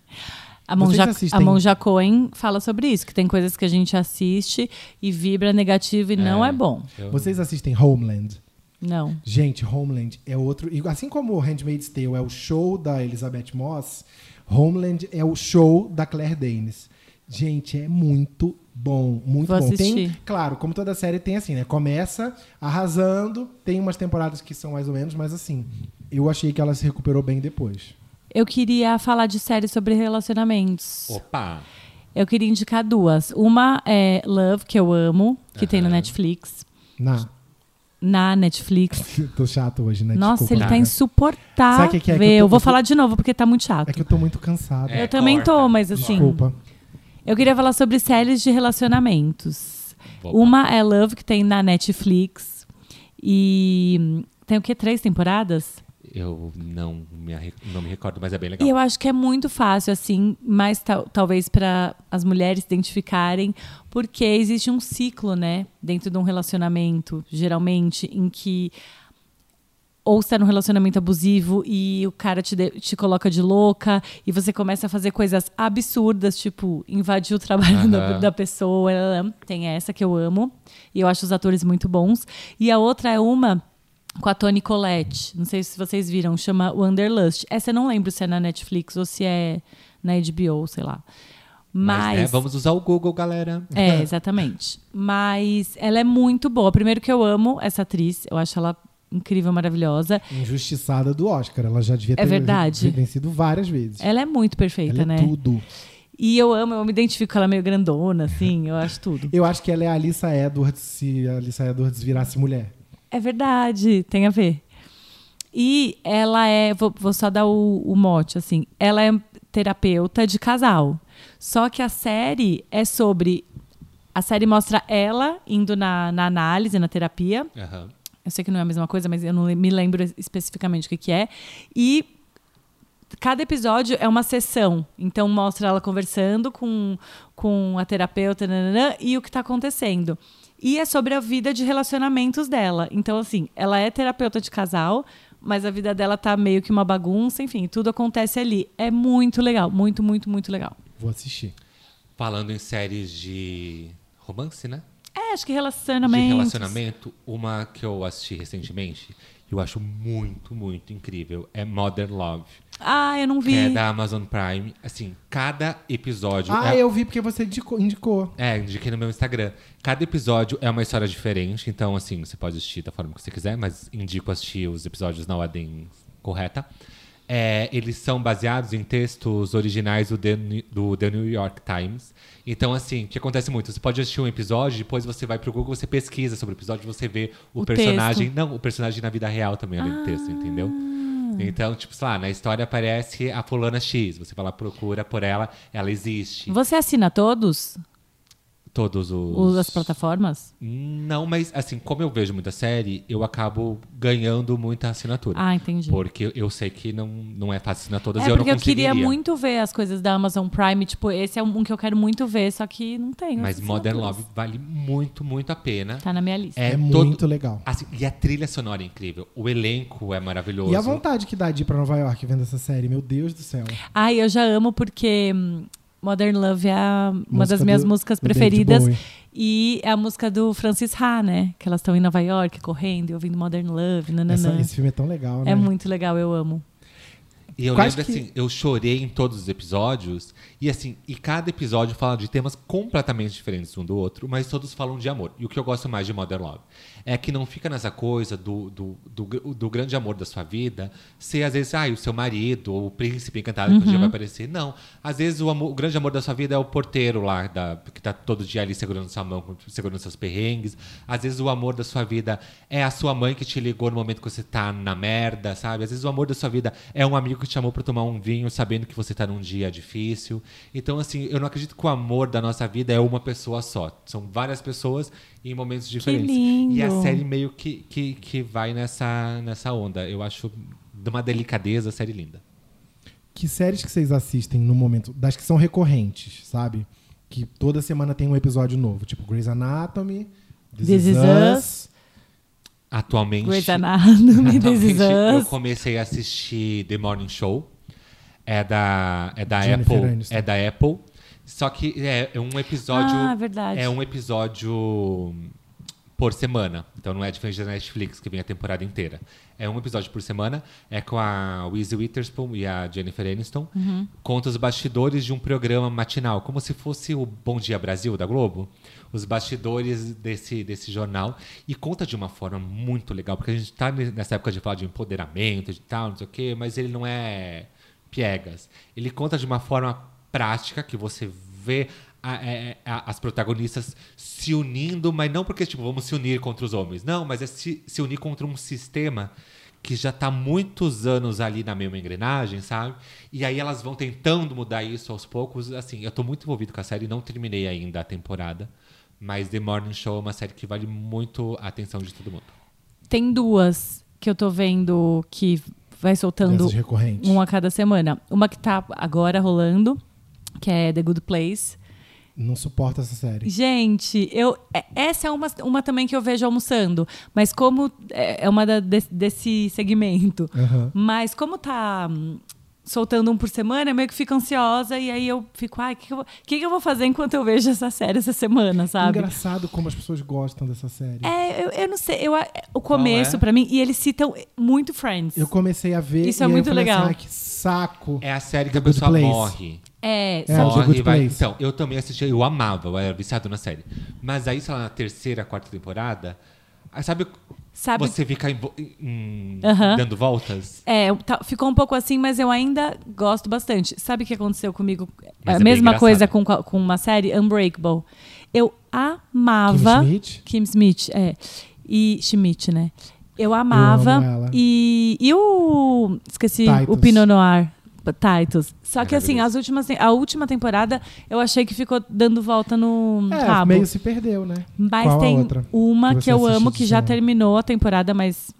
A Monja, assistem- a Monja Cohen fala sobre isso, que tem coisas que a gente assiste e vibra negativo e não é bom. eu- Vocês assistem Homeland? Não. Gente, Homeland é outro. e Assim como Handmaid's Tale é o show da Elizabeth Moss, Homeland é o show da Claire Danes. Gente, é muito bom, muito Vou bom. Tem, assistir. claro, como toda série tem assim, né? Começa arrasando, tem umas temporadas que são mais ou menos, mas assim, eu achei que ela se recuperou bem depois. Eu queria falar de séries sobre relacionamentos. Opa! Eu queria indicar duas. Uma é Love, que eu amo, que tem na Aham. Netflix. Na. Na Netflix. tô chato hoje, né? Nossa, Desculpa, ele tá insuportável. Sabe o que que é? Que eu tô- eu vou falar de novo, porque tá muito chato. É que eu tô muito cansado. É, eu também tô, mas assim. Desculpa. Eu queria falar sobre séries de relacionamentos. Opa. Uma é Love, que tem na Netflix. E tem o quê? Três temporadas? Eu não me, não me recordo, mas é bem legal. E eu acho que é muito fácil, assim, mais tal- talvez para as mulheres identificarem, porque existe um ciclo, né, dentro de um relacionamento, geralmente, em que ou você tá num relacionamento abusivo e o cara te, de- te coloca de louca e você começa a fazer coisas absurdas, tipo, invadir o trabalho da, Aham. da pessoa. Tem essa que eu amo. E eu acho os atores muito bons. E a outra é uma com a Toni Collette. Não sei se vocês viram, chama Wanderlust. Essa eu não lembro se é na Netflix ou se é na HBO, sei lá. Mas, Mas. né, vamos usar o Google, galera. É, exatamente. Mas ela é muito boa. Primeiro que eu amo essa atriz, eu acho ela incrível, maravilhosa. Injustiçada do Oscar. Ela já devia ter É verdade. vencido várias vezes. Ela é muito perfeita, Ela é né? tudo. E eu amo, eu me identifico com ela meio grandona, assim, eu acho tudo. Eu acho que ela é a Alissa Edwards se a Alissa Edwards virasse mulher. É verdade, tem a ver. E ela é, vou, vou só dar o, o mote, assim, ela é terapeuta de casal. Só que a série é sobre. A série mostra ela indo na, na análise, na terapia. Aham. Eu sei que não é a mesma coisa, mas eu não me lembro especificamente o que, que é. E cada episódio é uma sessão. Então mostra ela conversando com, com a terapeuta nananã, e o que está acontecendo. E é sobre a vida de relacionamentos dela. Então, assim, ela é terapeuta de casal, mas a vida dela tá meio que uma bagunça, enfim, tudo acontece ali. É muito legal, muito, muito, muito legal. Vou assistir. Falando em séries de romance, né? É, acho que De relacionamento. relacionamento, uma que eu assisti recentemente, eu acho muito, muito incrível, é Modern Love. Ah, eu não vi. Que é da Amazon Prime. Assim, cada episódio. Ah, é... eu vi porque você indicou. indicou. É, indiquei no meu Instagram. Cada episódio é uma história diferente, então, assim, você pode assistir da forma que você quiser, mas indico assistir os episódios na ordem correta. É, eles são baseados em textos originais do The, do The New York Times. Então, assim, o que acontece muito? Você pode assistir um episódio, depois você vai pro Google, você pesquisa sobre o episódio, você vê o, O personagem. texto. Ah. Não, o personagem na vida real também, além do texto, entendeu? Então, tipo, sei lá, na história aparece a fulana X. Você vai lá, procura por ela, ela existe. Você assina todos Todos os. as plataformas? Não, mas assim, como eu vejo muita série, eu acabo ganhando muita assinatura. Ah, entendi. Porque eu sei que não, não é fácil assinar todas É e eu não porque eu queria conseguiria. muito ver as coisas da Amazon Prime. Tipo, esse é um que eu quero muito ver, só que não tenho. Mas Modern. Love vale muito, muito a pena. Tá na minha lista. É, É muito todo- legal. Assim, e a trilha sonora é incrível. O elenco é maravilhoso. E a vontade que dá de ir pra Nova York vendo essa série, meu Deus do céu. Ai, eu já amo porque hum, Modern Love é a- uma das minhas do- músicas preferidas. E é a música do Francis Ha, né? Que elas estão em Nova York correndo e ouvindo Modern Love. Nananã. Essa- esse filme é tão legal, né? É muito legal, eu amo. E eu Quais lembro que- assim, eu chorei em todos os episódios. E assim, e cada episódio fala de temas completamente diferentes um do outro, mas todos falam de amor. E o que eu gosto mais de Modern Love é que não fica nessa coisa do, do, do, do grande amor da sua vida ser, às vezes, ah, o seu marido ou o príncipe encantado que um dia vai aparecer. Não. Às vezes o, amor- o grande amor da sua vida é o porteiro lá, da, que tá todo dia ali segurando sua mão, segurando seus perrengues. Às vezes o amor da sua vida é a sua mãe que te ligou no momento que você tá na merda, sabe? Às vezes o amor da sua vida é um amigo que te chamou pra tomar um vinho sabendo que você tá num dia difícil. Então, assim, eu não acredito que o amor da nossa vida é uma pessoa só. São várias pessoas em momentos diferentes. lindo. E a série meio que, que, que vai nessa, nessa onda. Eu acho de uma delicadeza a série linda. Que séries que vocês assistem no momento, das que são recorrentes, sabe? Que toda semana tem um episódio novo, tipo Grey's Anatomy, This, This Is Is Us. Us. Atualmente, Grey's Anatomy, This eu comecei a assistir The Morning Show. É da, é da Jennifer Apple. Aniston. É da Apple. Só que é, é um episódio. Ah, verdade. É um episódio por semana. Então não é diferente da Netflix, que vem a temporada inteira. É um episódio por semana. É com a Reese Witherspoon e a Jennifer Aniston. Uhum. Conta os bastidores de um programa matinal, como se fosse o Bom Dia Brasil da Globo. Os bastidores desse, desse jornal. E conta de uma forma muito legal, porque a gente está nessa época de falar de empoderamento e tal, não sei o quê, mas ele não é piegas. Ele conta de uma forma prática que você vê a- é- é a- as protagonistas se unindo, mas não porque, tipo, vamos se unir contra os homens. Não, mas é se, se unir contra um sistema que já tá há muitos anos ali na mesma engrenagem, sabe? E aí elas vão tentando mudar isso aos poucos. Assim, eu tô muito envolvido com a série, não terminei ainda a temporada. Mas The Morning Show é uma série que vale muito a atenção de todo mundo. Tem duas que eu tô vendo que vai soltando Dessas recorrentes. um a cada semana. Uma que tá agora rolando, que é The Good Place. Não suporta essa série. Gente, eu, é- essa é uma, uma também que eu vejo almoçando, mas como é é uma da- desse, desse segmento. Aham. Mas como tá hum, soltando um por semana, eu meio que fico ansiosa e aí eu fico, ai, o que, que eu vou- que, que eu vou fazer enquanto eu vejo essa série essa semana, sabe? Engraçado como as pessoas gostam dessa série. É, eu, eu não sei, eu, o começo é? pra mim, e eles citam muito Friends. Eu comecei a ver Isso e é muito eu falei legal. assim, ai, que saco. É a série que The a pessoa Place. morre. É, É, sabe? The Morre Good e vai. Place. Então, eu também assisti, eu amava, eu era viciado na série. Mas aí, sei lá, na terceira, quarta temporada, sabe, Sabe- você fica em em- dando voltas? É, tá- ficou um pouco assim, mas eu ainda gosto bastante. Sabe o que aconteceu comigo? Mas a é mesma coisa com, com uma série, Unbreakable. Eu amava. Kim Schmidt? Kim Smith, é. E Schmidt, né? Eu amava. amo ela. e, e o. Esqueci, o. Pinot Noir. Titus. Só que assim, as últimas, a última temporada eu achei que ficou dando volta no É, rabo. meio se perdeu, né? Mas Qual tem uma que que, eu amo, que já semana? terminou a temporada, mas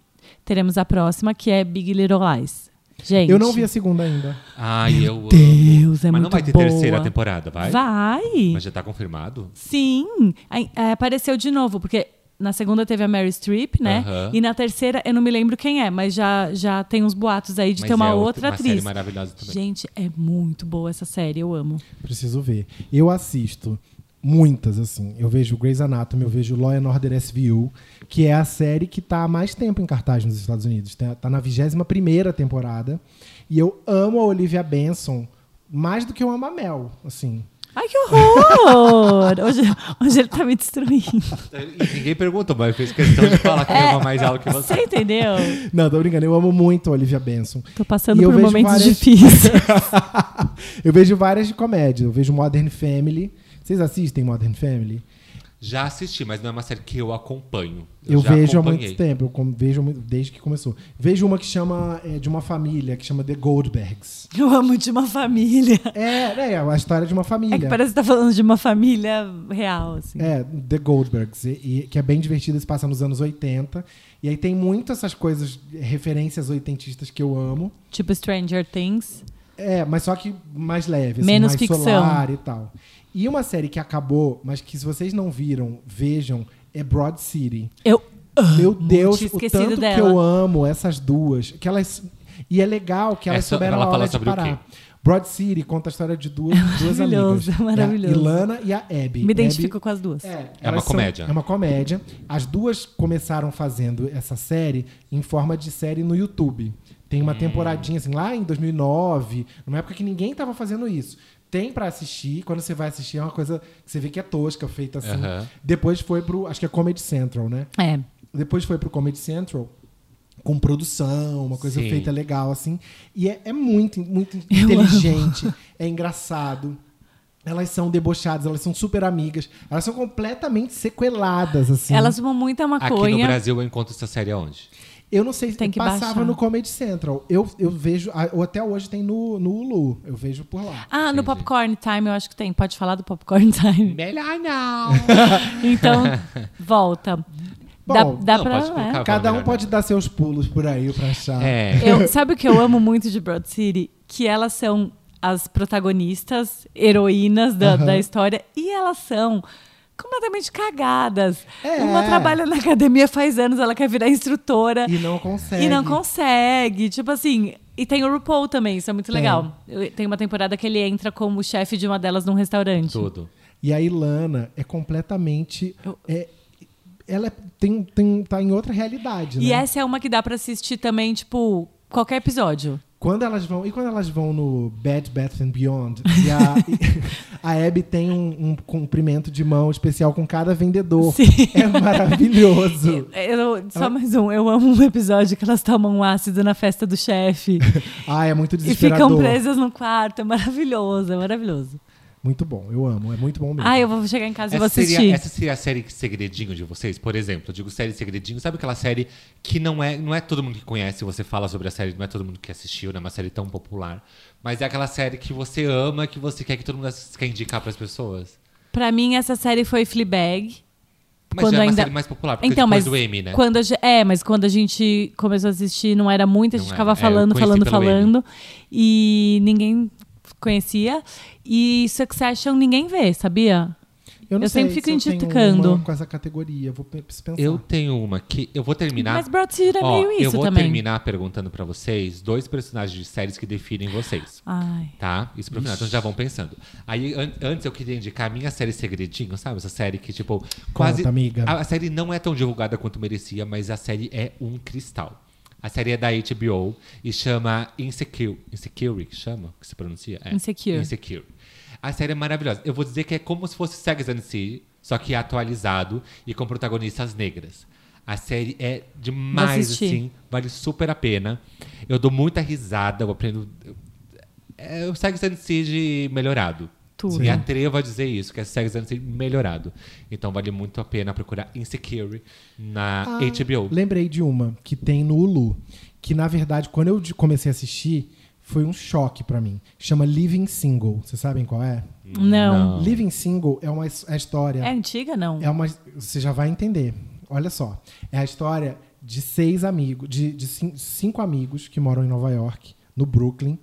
teremos a próxima, que é Big Little Lies. Gente. Eu não vi a segunda ainda. Ai, eu Deus, amo. é Mas não muito vai ter boa. terceira temporada, vai? Vai. Mas já tá confirmado? Sim. Aí, é, apareceu de novo, porque na segunda teve a Mary Streep, né? Aham. E na terceira, eu não me lembro quem é, mas já, já tem uns boatos aí de Mas ter uma é outra uma série atriz. maravilhosa também. Gente, é muito boa essa série, eu amo. Preciso ver. Eu assisto muitas, assim. Eu vejo Grey's Anatomy, eu vejo Law and Order SVU, que é a série que tá há mais tempo em cartaz nos Estados Unidos. Tá, tá na 21ª temporada. E eu amo a Olivia Benson mais do que eu amo a Mel, assim. Ai, que horror! hoje, hoje ele tá me destruindo. E ninguém perguntou, mas fez questão de falar que É. ama mais ela que você. Você entendeu? Não, tô brincando. Eu amo muito a Olivia Benson. Tô passando E eu por momentos várias- difíceis. eu vejo várias de comédia. Eu vejo Modern Family. Vocês assistem Modern Family? Já assisti, mas não é uma série que eu acompanho. Eu, já vejo há acompanhei. muito tempo, eu vejo desde que começou. Vejo uma que chama é, de uma família, que chama The Goldbergs. Eu amo de uma família. É, é a história de uma família. É que parece que tá falando de uma família real, assim. É, The Goldbergs, e, e- que é bem divertida, se passa nos anos 80. E aí tem muito essas coisas, referências oitentistas que eu amo. Tipo Stranger Things. É, mas só que mais leve, assim, Menos mais ficção. solar e tal. E uma série que acabou, mas que se vocês não viram, vejam, é Broad City. Eu Meu Deus, o esquecido tanto dela. que eu amo essas duas. Que elas, e é legal que elas Essa- souberam ela a hora de parar. Broad City conta a história de duas, duas maravilhoso, amigas. maravilhoso. É a Ilana e a Abby. me identifico Abby- com as duas. é, É uma são- comédia. é uma comédia. As duas começaram fazendo essa série em forma de série no YouTube. Tem Hum. uma temporadinha assim, lá em 2009, numa época que ninguém tava fazendo isso. Tem pra assistir, quando você vai assistir é uma coisa que você vê que é tosca, feita assim. Aham. Depois foi pro, acho que é Comedy Central, né? É. Depois foi pro Comedy Central com produção, uma coisa Sim. feita legal, assim. E é, é muito, muito inteligente, é engraçado. Elas são debochadas, elas são super amigas. Elas são completamente sequeladas, assim. Elas fumam muita Aqui no maconha. Brasil eu encontro essa série aonde? Eu não sei se Tem que passava baixar. no Comedy Central. Eu, eu vejo, ou até hoje tem no, no Hulu. Eu vejo por lá. Ah, no Entendi. Popcorn Time eu acho que tem. Pode falar do Popcorn Time. Melhor não. Então, volta. Bom, dá dá não, pra. pode colocar. é. Fala Cada um melhor pode dar seus pulos por aí pra achar. É. Eu, sabe o que eu amo muito de Broad City? Que elas são as protagonistas, heroínas da, Aham. da história, e elas são completamente cagadas. É. Uma trabalha na academia faz anos, ela quer virar instrutora E não consegue. e não consegue. Tipo assim. E tem o RuPaul também, isso é muito Tem. legal. Tem uma temporada que ele entra como chefe de uma delas num restaurante. Tudo. E a Ilana é completamente. Eu- é- ela é- tem, tem, tá em outra realidade, E né? essa é uma que dá pra assistir também, tipo, qualquer episódio. Quando elas vão. E quando elas vão no Bad, Bath and Beyond, e a, a Abby tem um, um cumprimento de mão especial com cada vendedor. Sim. É maravilhoso. Eu- só mais um. Eu amo um episódio que elas tomam ácido na festa do chefe Ah, é muito e desesperador. ficam presas no quarto. É maravilhoso, é maravilhoso. Muito bom, eu amo, é muito bom mesmo. Ah, eu vou chegar em casa e vou Essa assistir. seria, essa seria a série segredinho de vocês? Por exemplo, eu digo série segredinho. Sabe aquela série que não é, não é todo mundo que conhece, você fala sobre a série, não é todo mundo que assistiu, não é uma série tão popular. Mas é aquela série que você ama, que você quer que todo mundo assista, quer indicar pras pessoas. Pra mim, essa série foi Fleabag. Mas Quando já é uma ainda- série mais popular, porque Então, depois mas do né? quando é, mas quando a gente começou a assistir não era muito, a gente Não ficava era. É, falando, conheci falando, falando e ninguém conhecia. E Succession ninguém vê, sabia? eu não eu sei sempre fico se eu com essa categoria, vou pe- pensar. Eu tenho uma que eu vou terminar. Mas Broad City é Ó, meio eu isso vou também. terminar perguntando pra vocês dois personagens de séries que definem vocês. Ai. Tá? Isso pro final, então já vão pensando. Aí, an- antes eu queria indicar a minha série Segredinho, sabe? Essa série que, tipo, quase. amiga. A, a série não é tão divulgada quanto merecia, mas a série é um cristal. A série é da HBO e chama Insecure. Insecure, que chama? Que se pronuncia? É. Insecure. Insecure. A série é maravilhosa. Eu vou dizer que é como se fosse Sex and City, só que atualizado e com protagonistas negras. A série é demais, assim. Vale super a pena. Eu dou muita risada, eu aprendo. É o Sex and City melhorado. Tudo. Me atrevo a dizer isso, que Sex and the City melhorado. Então vale muito a pena procurar Insecure na Ah, HBO. Lembrei de uma que tem no Hulu, que na verdade, quando eu comecei a assistir, foi um choque pra mim. Chama Living Single. Vocês sabem qual é? Não. Não. Living Single é uma é a história. É antiga, não? É uma, você já vai entender. Olha só. É a história de seis amigos, de, de cin- cinco amigos que moram em Nova York, no Brooklyn.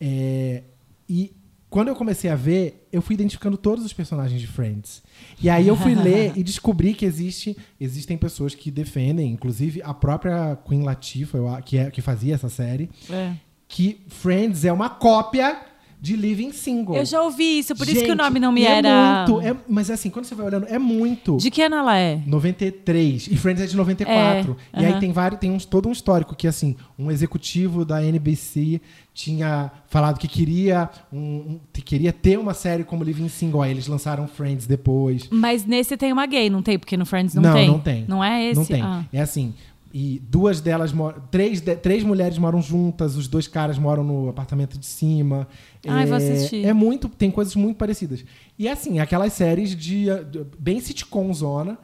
É, e quando eu comecei a ver, eu fui identificando todos os personagens de Friends. E aí eu fui ler e descobri que existe, existem pessoas que defendem, inclusive a própria Queen Latifah, que, é, que fazia essa série, É. que Friends é uma cópia de Living Single. Eu já ouvi isso, por isso que o Gente, nome não me é era. Muito, é- mas assim, quando você vai olhando, é muito. De que ano ela é? 93. E Friends é de 94. É, e aí aham. tem vários, tem uns, todo um histórico que, assim, um executivo da NBC tinha falado que queria, um, um- que queria ter uma série como Living Single. Aí eles lançaram Friends depois. Mas nesse tem uma gay, não tem? Porque no Friends não, não, tem. não tem. Não é esse? Não tem. Ah. É assim. E duas delas moram. Três, três mulheres moram juntas, os dois caras moram no apartamento de cima. Ai, é, vou assistir. É muito. Tem coisas muito parecidas. E assim, aquelas séries de. de- bem sitcom zona.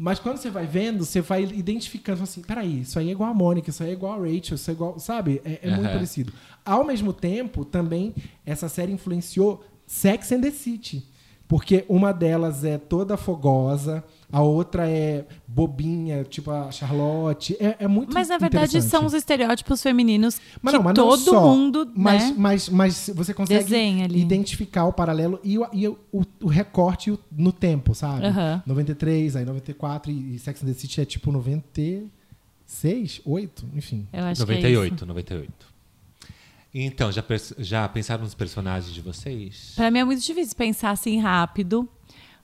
Mas quando você vai vendo, você vai identificando assim, peraí, isso aí é igual a Mônica, isso aí é igual a Rachel, isso é igual. Sabe? É, é muito Aham. parecido. Ao mesmo tempo, também, essa série influenciou Sex and the City. Porque uma delas é toda fogosa, a outra é bobinha, tipo a Charlotte. É, é muito Mas na verdade são os estereótipos femininos Mas que não, mas não todo só. mundo mas, né, mas, mas você consegue identificar o paralelo e o, e o, o recorte no tempo, sabe? Aham. 93, aí 94 e, Sex and the City é tipo 96, 8, enfim. Eu acho que é 98, isso. 98. Então, já, já pensaram nos personagens de vocês? Pra mim é muito difícil pensar assim rápido,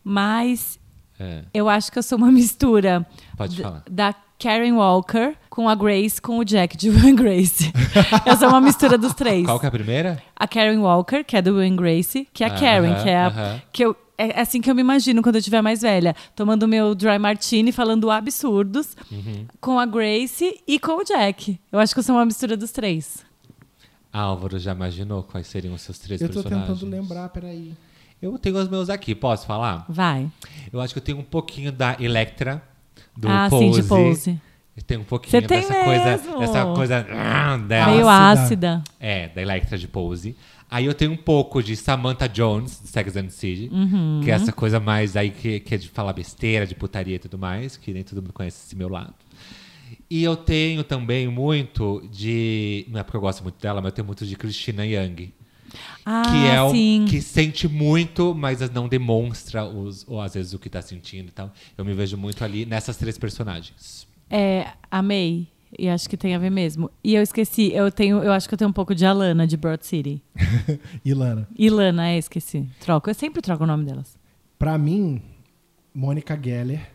mas É. eu acho que eu sou uma mistura Pode falar. da Karen Walker com a Grace com o Jack de Will and Grace. eu sou uma mistura dos três. Qual que é a primeira? A Karen Walker, que é do Will and Grace, que é a Karen, Aham, que é a, aham. que eu é assim que eu me imagino quando eu estiver mais velha, tomando meu dry martini, falando absurdos, Uhum. com a Grace e com o Jack. Eu acho que eu sou uma mistura dos três. Álvaro já imaginou quais seriam os seus três Eu tô personagens? tentando lembrar, peraí. Eu tenho os meus aqui, posso falar? Vai. Eu acho que eu tenho um pouquinho da Electra, do ah, Pose. sim, de pose. Eu tenho um pouquinho tem dessa coisa, mesmo? dessa coisa ah, dela. Meio Ácida. ácida. É, da Electra de Pose. Aí eu tenho um pouco de Samantha Jones, de Sex and the City, Uhum. que é essa coisa mais aí que, que é de falar besteira, de putaria e tudo mais, que nem todo mundo conhece esse meu lado. E eu tenho também muito de. Não é porque eu gosto muito dela, mas eu tenho muito de Christina Young. Ah, que é o sim. que sente muito, mas não demonstra os, ou às vezes o que tá sentindo e tal. Eu me vejo muito ali nessas três personagens. É, amei. E acho que tem a ver mesmo. E eu esqueci, eu tenho, eu acho que eu tenho um pouco de Alana de Broad City. Ilana. Ilana, é, esqueci. Troco, eu sempre troco o nome delas. Pra mim, Mônica Geller,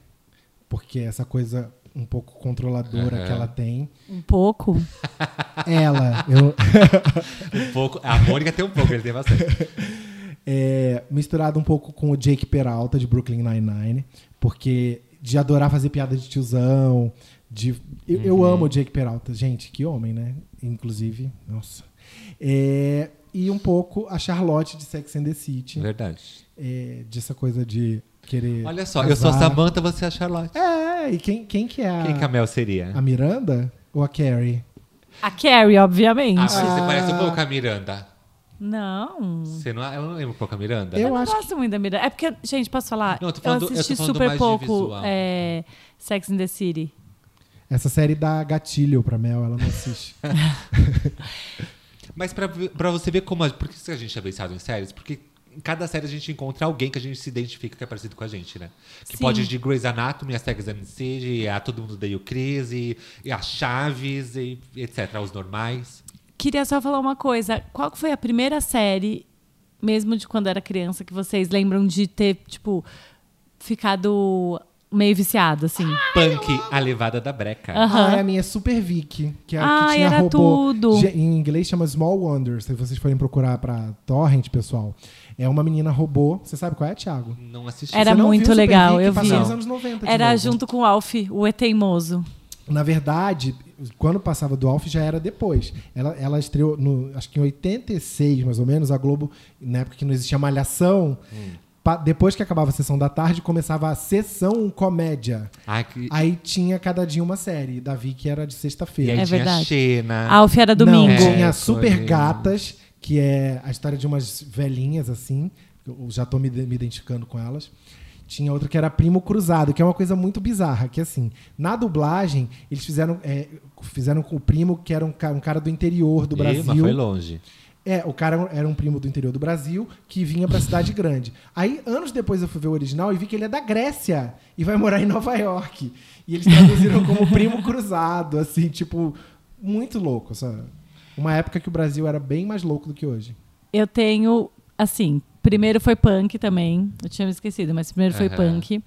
porque essa coisa um pouco controladora Aham. que ela tem. Um pouco. Ela, eu, Um pouco. A Mônica tem um pouco, ele tem bastante. é, misturado um pouco com o Jake Peralta de Brooklyn Nine-Nine, porque de adorar fazer piada de tiozão, de eu, eu Uhum. amo o Jake Peralta, gente, que homem, né? Inclusive, nossa. É, e um pouco a Charlotte de Sex and the City. Verdade. É, dessa coisa de querer. Olha só, eu sou a casar. Samantha, você é a Charlotte. É, e quem, quem que é a, Quem que a Mel seria? a Miranda ou a Carrie? A Carrie, obviamente. Ah, mas você Ah. parece um pouco a Miranda. Não. Você não, eu não lembro um pouco a Miranda. Eu Eu não acho gosto muito da Miranda. É porque, gente, posso falar? Não, eu tô eu falando- eu tô assisti falando super pouco é, Sex and the City. Essa série dá gatilho pra Mel, ela não assiste. Mas pra, pra você ver como. A, por que a gente é viciado em séries? Porque em cada série a gente encontra alguém que a gente se identifica que é parecido com a gente, né? Que Sim. pode ir de Grey's Anatomy, a Sex and the City, a Todo Mundo Deu Cris, e, e a Chaves, e etc. Os normais. Queria só falar uma coisa. Qual foi a primeira série, mesmo de quando era criança, que vocês lembram de ter, tipo, ficado meio viciado, assim? Punk, a levada da breca. Ah, a minha é Super Vic, que, é a Ai, que tinha era robô. tudo. Em inglês chama Small Wonders, se vocês forem procurar pra Torrent, pessoal. É uma menina robô. Você sabe qual é, Thiago? Não assisti. Era não muito legal, Vic? eu vi. nos anos 90 de Era novo. junto com o Alf, o E Teimoso. Na verdade, quando passava do Alf já era depois. Ela, ela estreou, no, acho que em 86, mais ou menos, a Globo, na época que não existia malhação, pa- depois que acabava a sessão da tarde, começava a sessão comédia. Ai, que... Aí tinha cada dia uma série. Davi, que era de sexta-feira. É tinha verdade. Xena. Alf era domingo. Não, É, tinha. Super Gatas, que é a história de umas velhinhas, assim. Eu já tô me, me identificando com elas. Tinha outra que era Primo Cruzado, que é uma coisa muito bizarra, que assim, na dublagem, eles fizeram, é, fizeram com o primo, que era um, ca- um cara do interior do Ih, mas Brasil. foi longe. É, o cara era um primo do interior do Brasil que vinha pra cidade grande. Aí, anos depois, eu fui ver o original e vi que ele é da Grécia e vai morar em Nova York. E eles traduziram como primo cruzado, assim, tipo, muito louco. Sabe? Uma época que o Brasil era bem mais louco do que hoje. Eu tenho, assim, primeiro foi punk também. Eu tinha me esquecido, mas primeiro foi Aham. punk.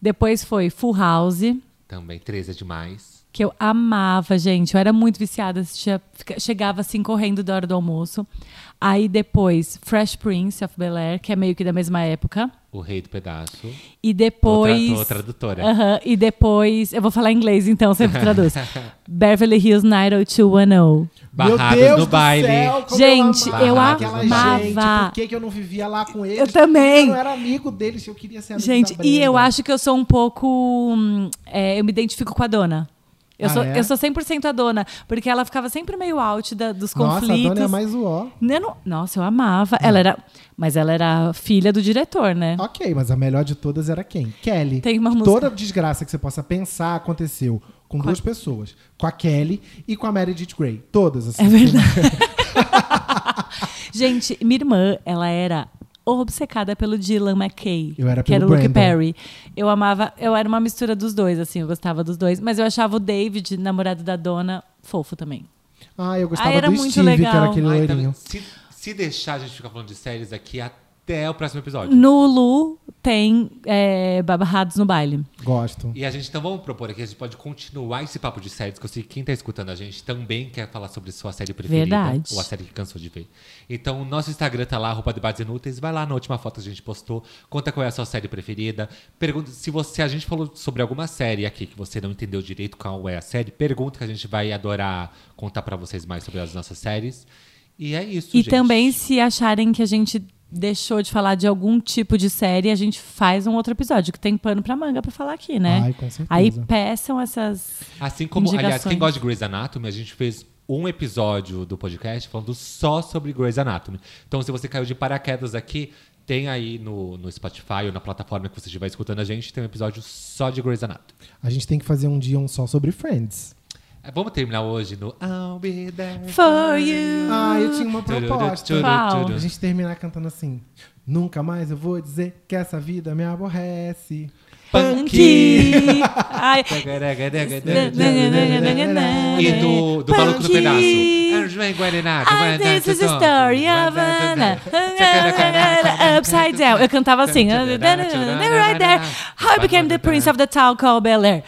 Depois foi Full House, Também, 13 é demais. que eu amava, gente. Eu era muito viciada, assistia, fica- chegava assim correndo da hora do almoço. Aí depois Fresh Prince of Bel Air, que é meio que da mesma época. O Rei do Pedaço. E depois. Tô tra- tô tradutora. Aham, e depois. Eu vou falar inglês, então sempre traduz. Beverly Hills 90210. Barrados Meu Deus no do baile. céu, Gente, amava eu amava. Gente, por que, que eu não vivia lá com eles? Eu também. Eu não era amigo deles, eu queria ser amigo Gente, da e eu acho que eu sou um pouco. hum, é, eu me identifico com a dona. Eu, Ah, sou, é? eu sou 100% a dona, porque ela ficava sempre meio out da- dos Nossa, a conflitos. dona é mais o ó. Eu não- nossa, eu amava. Ela era, mas ela era filha do diretor, né? Ok, mas a melhor de todas era quem? Kelly. Tem uma música- Toda desgraça que você possa pensar aconteceu com duas pessoas. Com a Kelly e com a Meredith Grey. Todas, assim. É verdade. Gente, minha irmã, ela era obcecada pelo Dylan McKay. Eu era que era o pelo Luke. Perry. Eu amava, eu era uma mistura dos dois, assim, eu gostava dos dois. Mas eu achava o David, namorado da dona, fofo também. Ah, eu gostava Ah, era do muito Steve, que legal. era aquele Ai, loirinho. tá- se, se deixar, a gente fica falando de séries aqui até o próximo episódio. No Lu tem é, Babarrados no Baile. Gosto. E a gente então vamos propor aqui, a gente pode continuar esse papo de séries, que eu sei que quem tá escutando a gente também quer falar sobre sua série preferida. Verdade. Ou a série que cansou de ver. Então, o nosso Instagram tá lá, arroba debates inúteis. Vai lá na última foto que a gente postou, conta qual é a sua série preferida. Pergunta se você. A gente falou sobre alguma série aqui que você não entendeu direito qual é a série, pergunta que a gente vai adorar contar pra vocês mais sobre as nossas séries. E é isso, E gente. também, se acharem que a gente deixou de falar de algum tipo de série, a gente faz um outro episódio, que tem pano pra manga pra falar aqui, né? Ai, com certeza. Aí peçam essas. Assim como, aliás, quem gosta de Grey's Anatomy, a gente fez um episódio do podcast falando só sobre Grey's Anatomy. Então, se você caiu de paraquedas aqui, tem aí no, no Spotify ou na plataforma que você estiver escutando a gente, tem um episódio só de Grey's Anatomy. A gente tem que fazer um dia um só sobre Friends. É, Vamos terminar hoje no I'll be there. For you. Ah, eu tinha uma proposta. Qual? A gente terminar cantando assim. Nunca mais eu vou dizer que essa vida me aborrece. Punky. Ai, E do, do Maluco do. Pedaço. This is a story of Anna. Upside down. Eu cantava assim. Right there. How I became the prince of the town called Bel Air.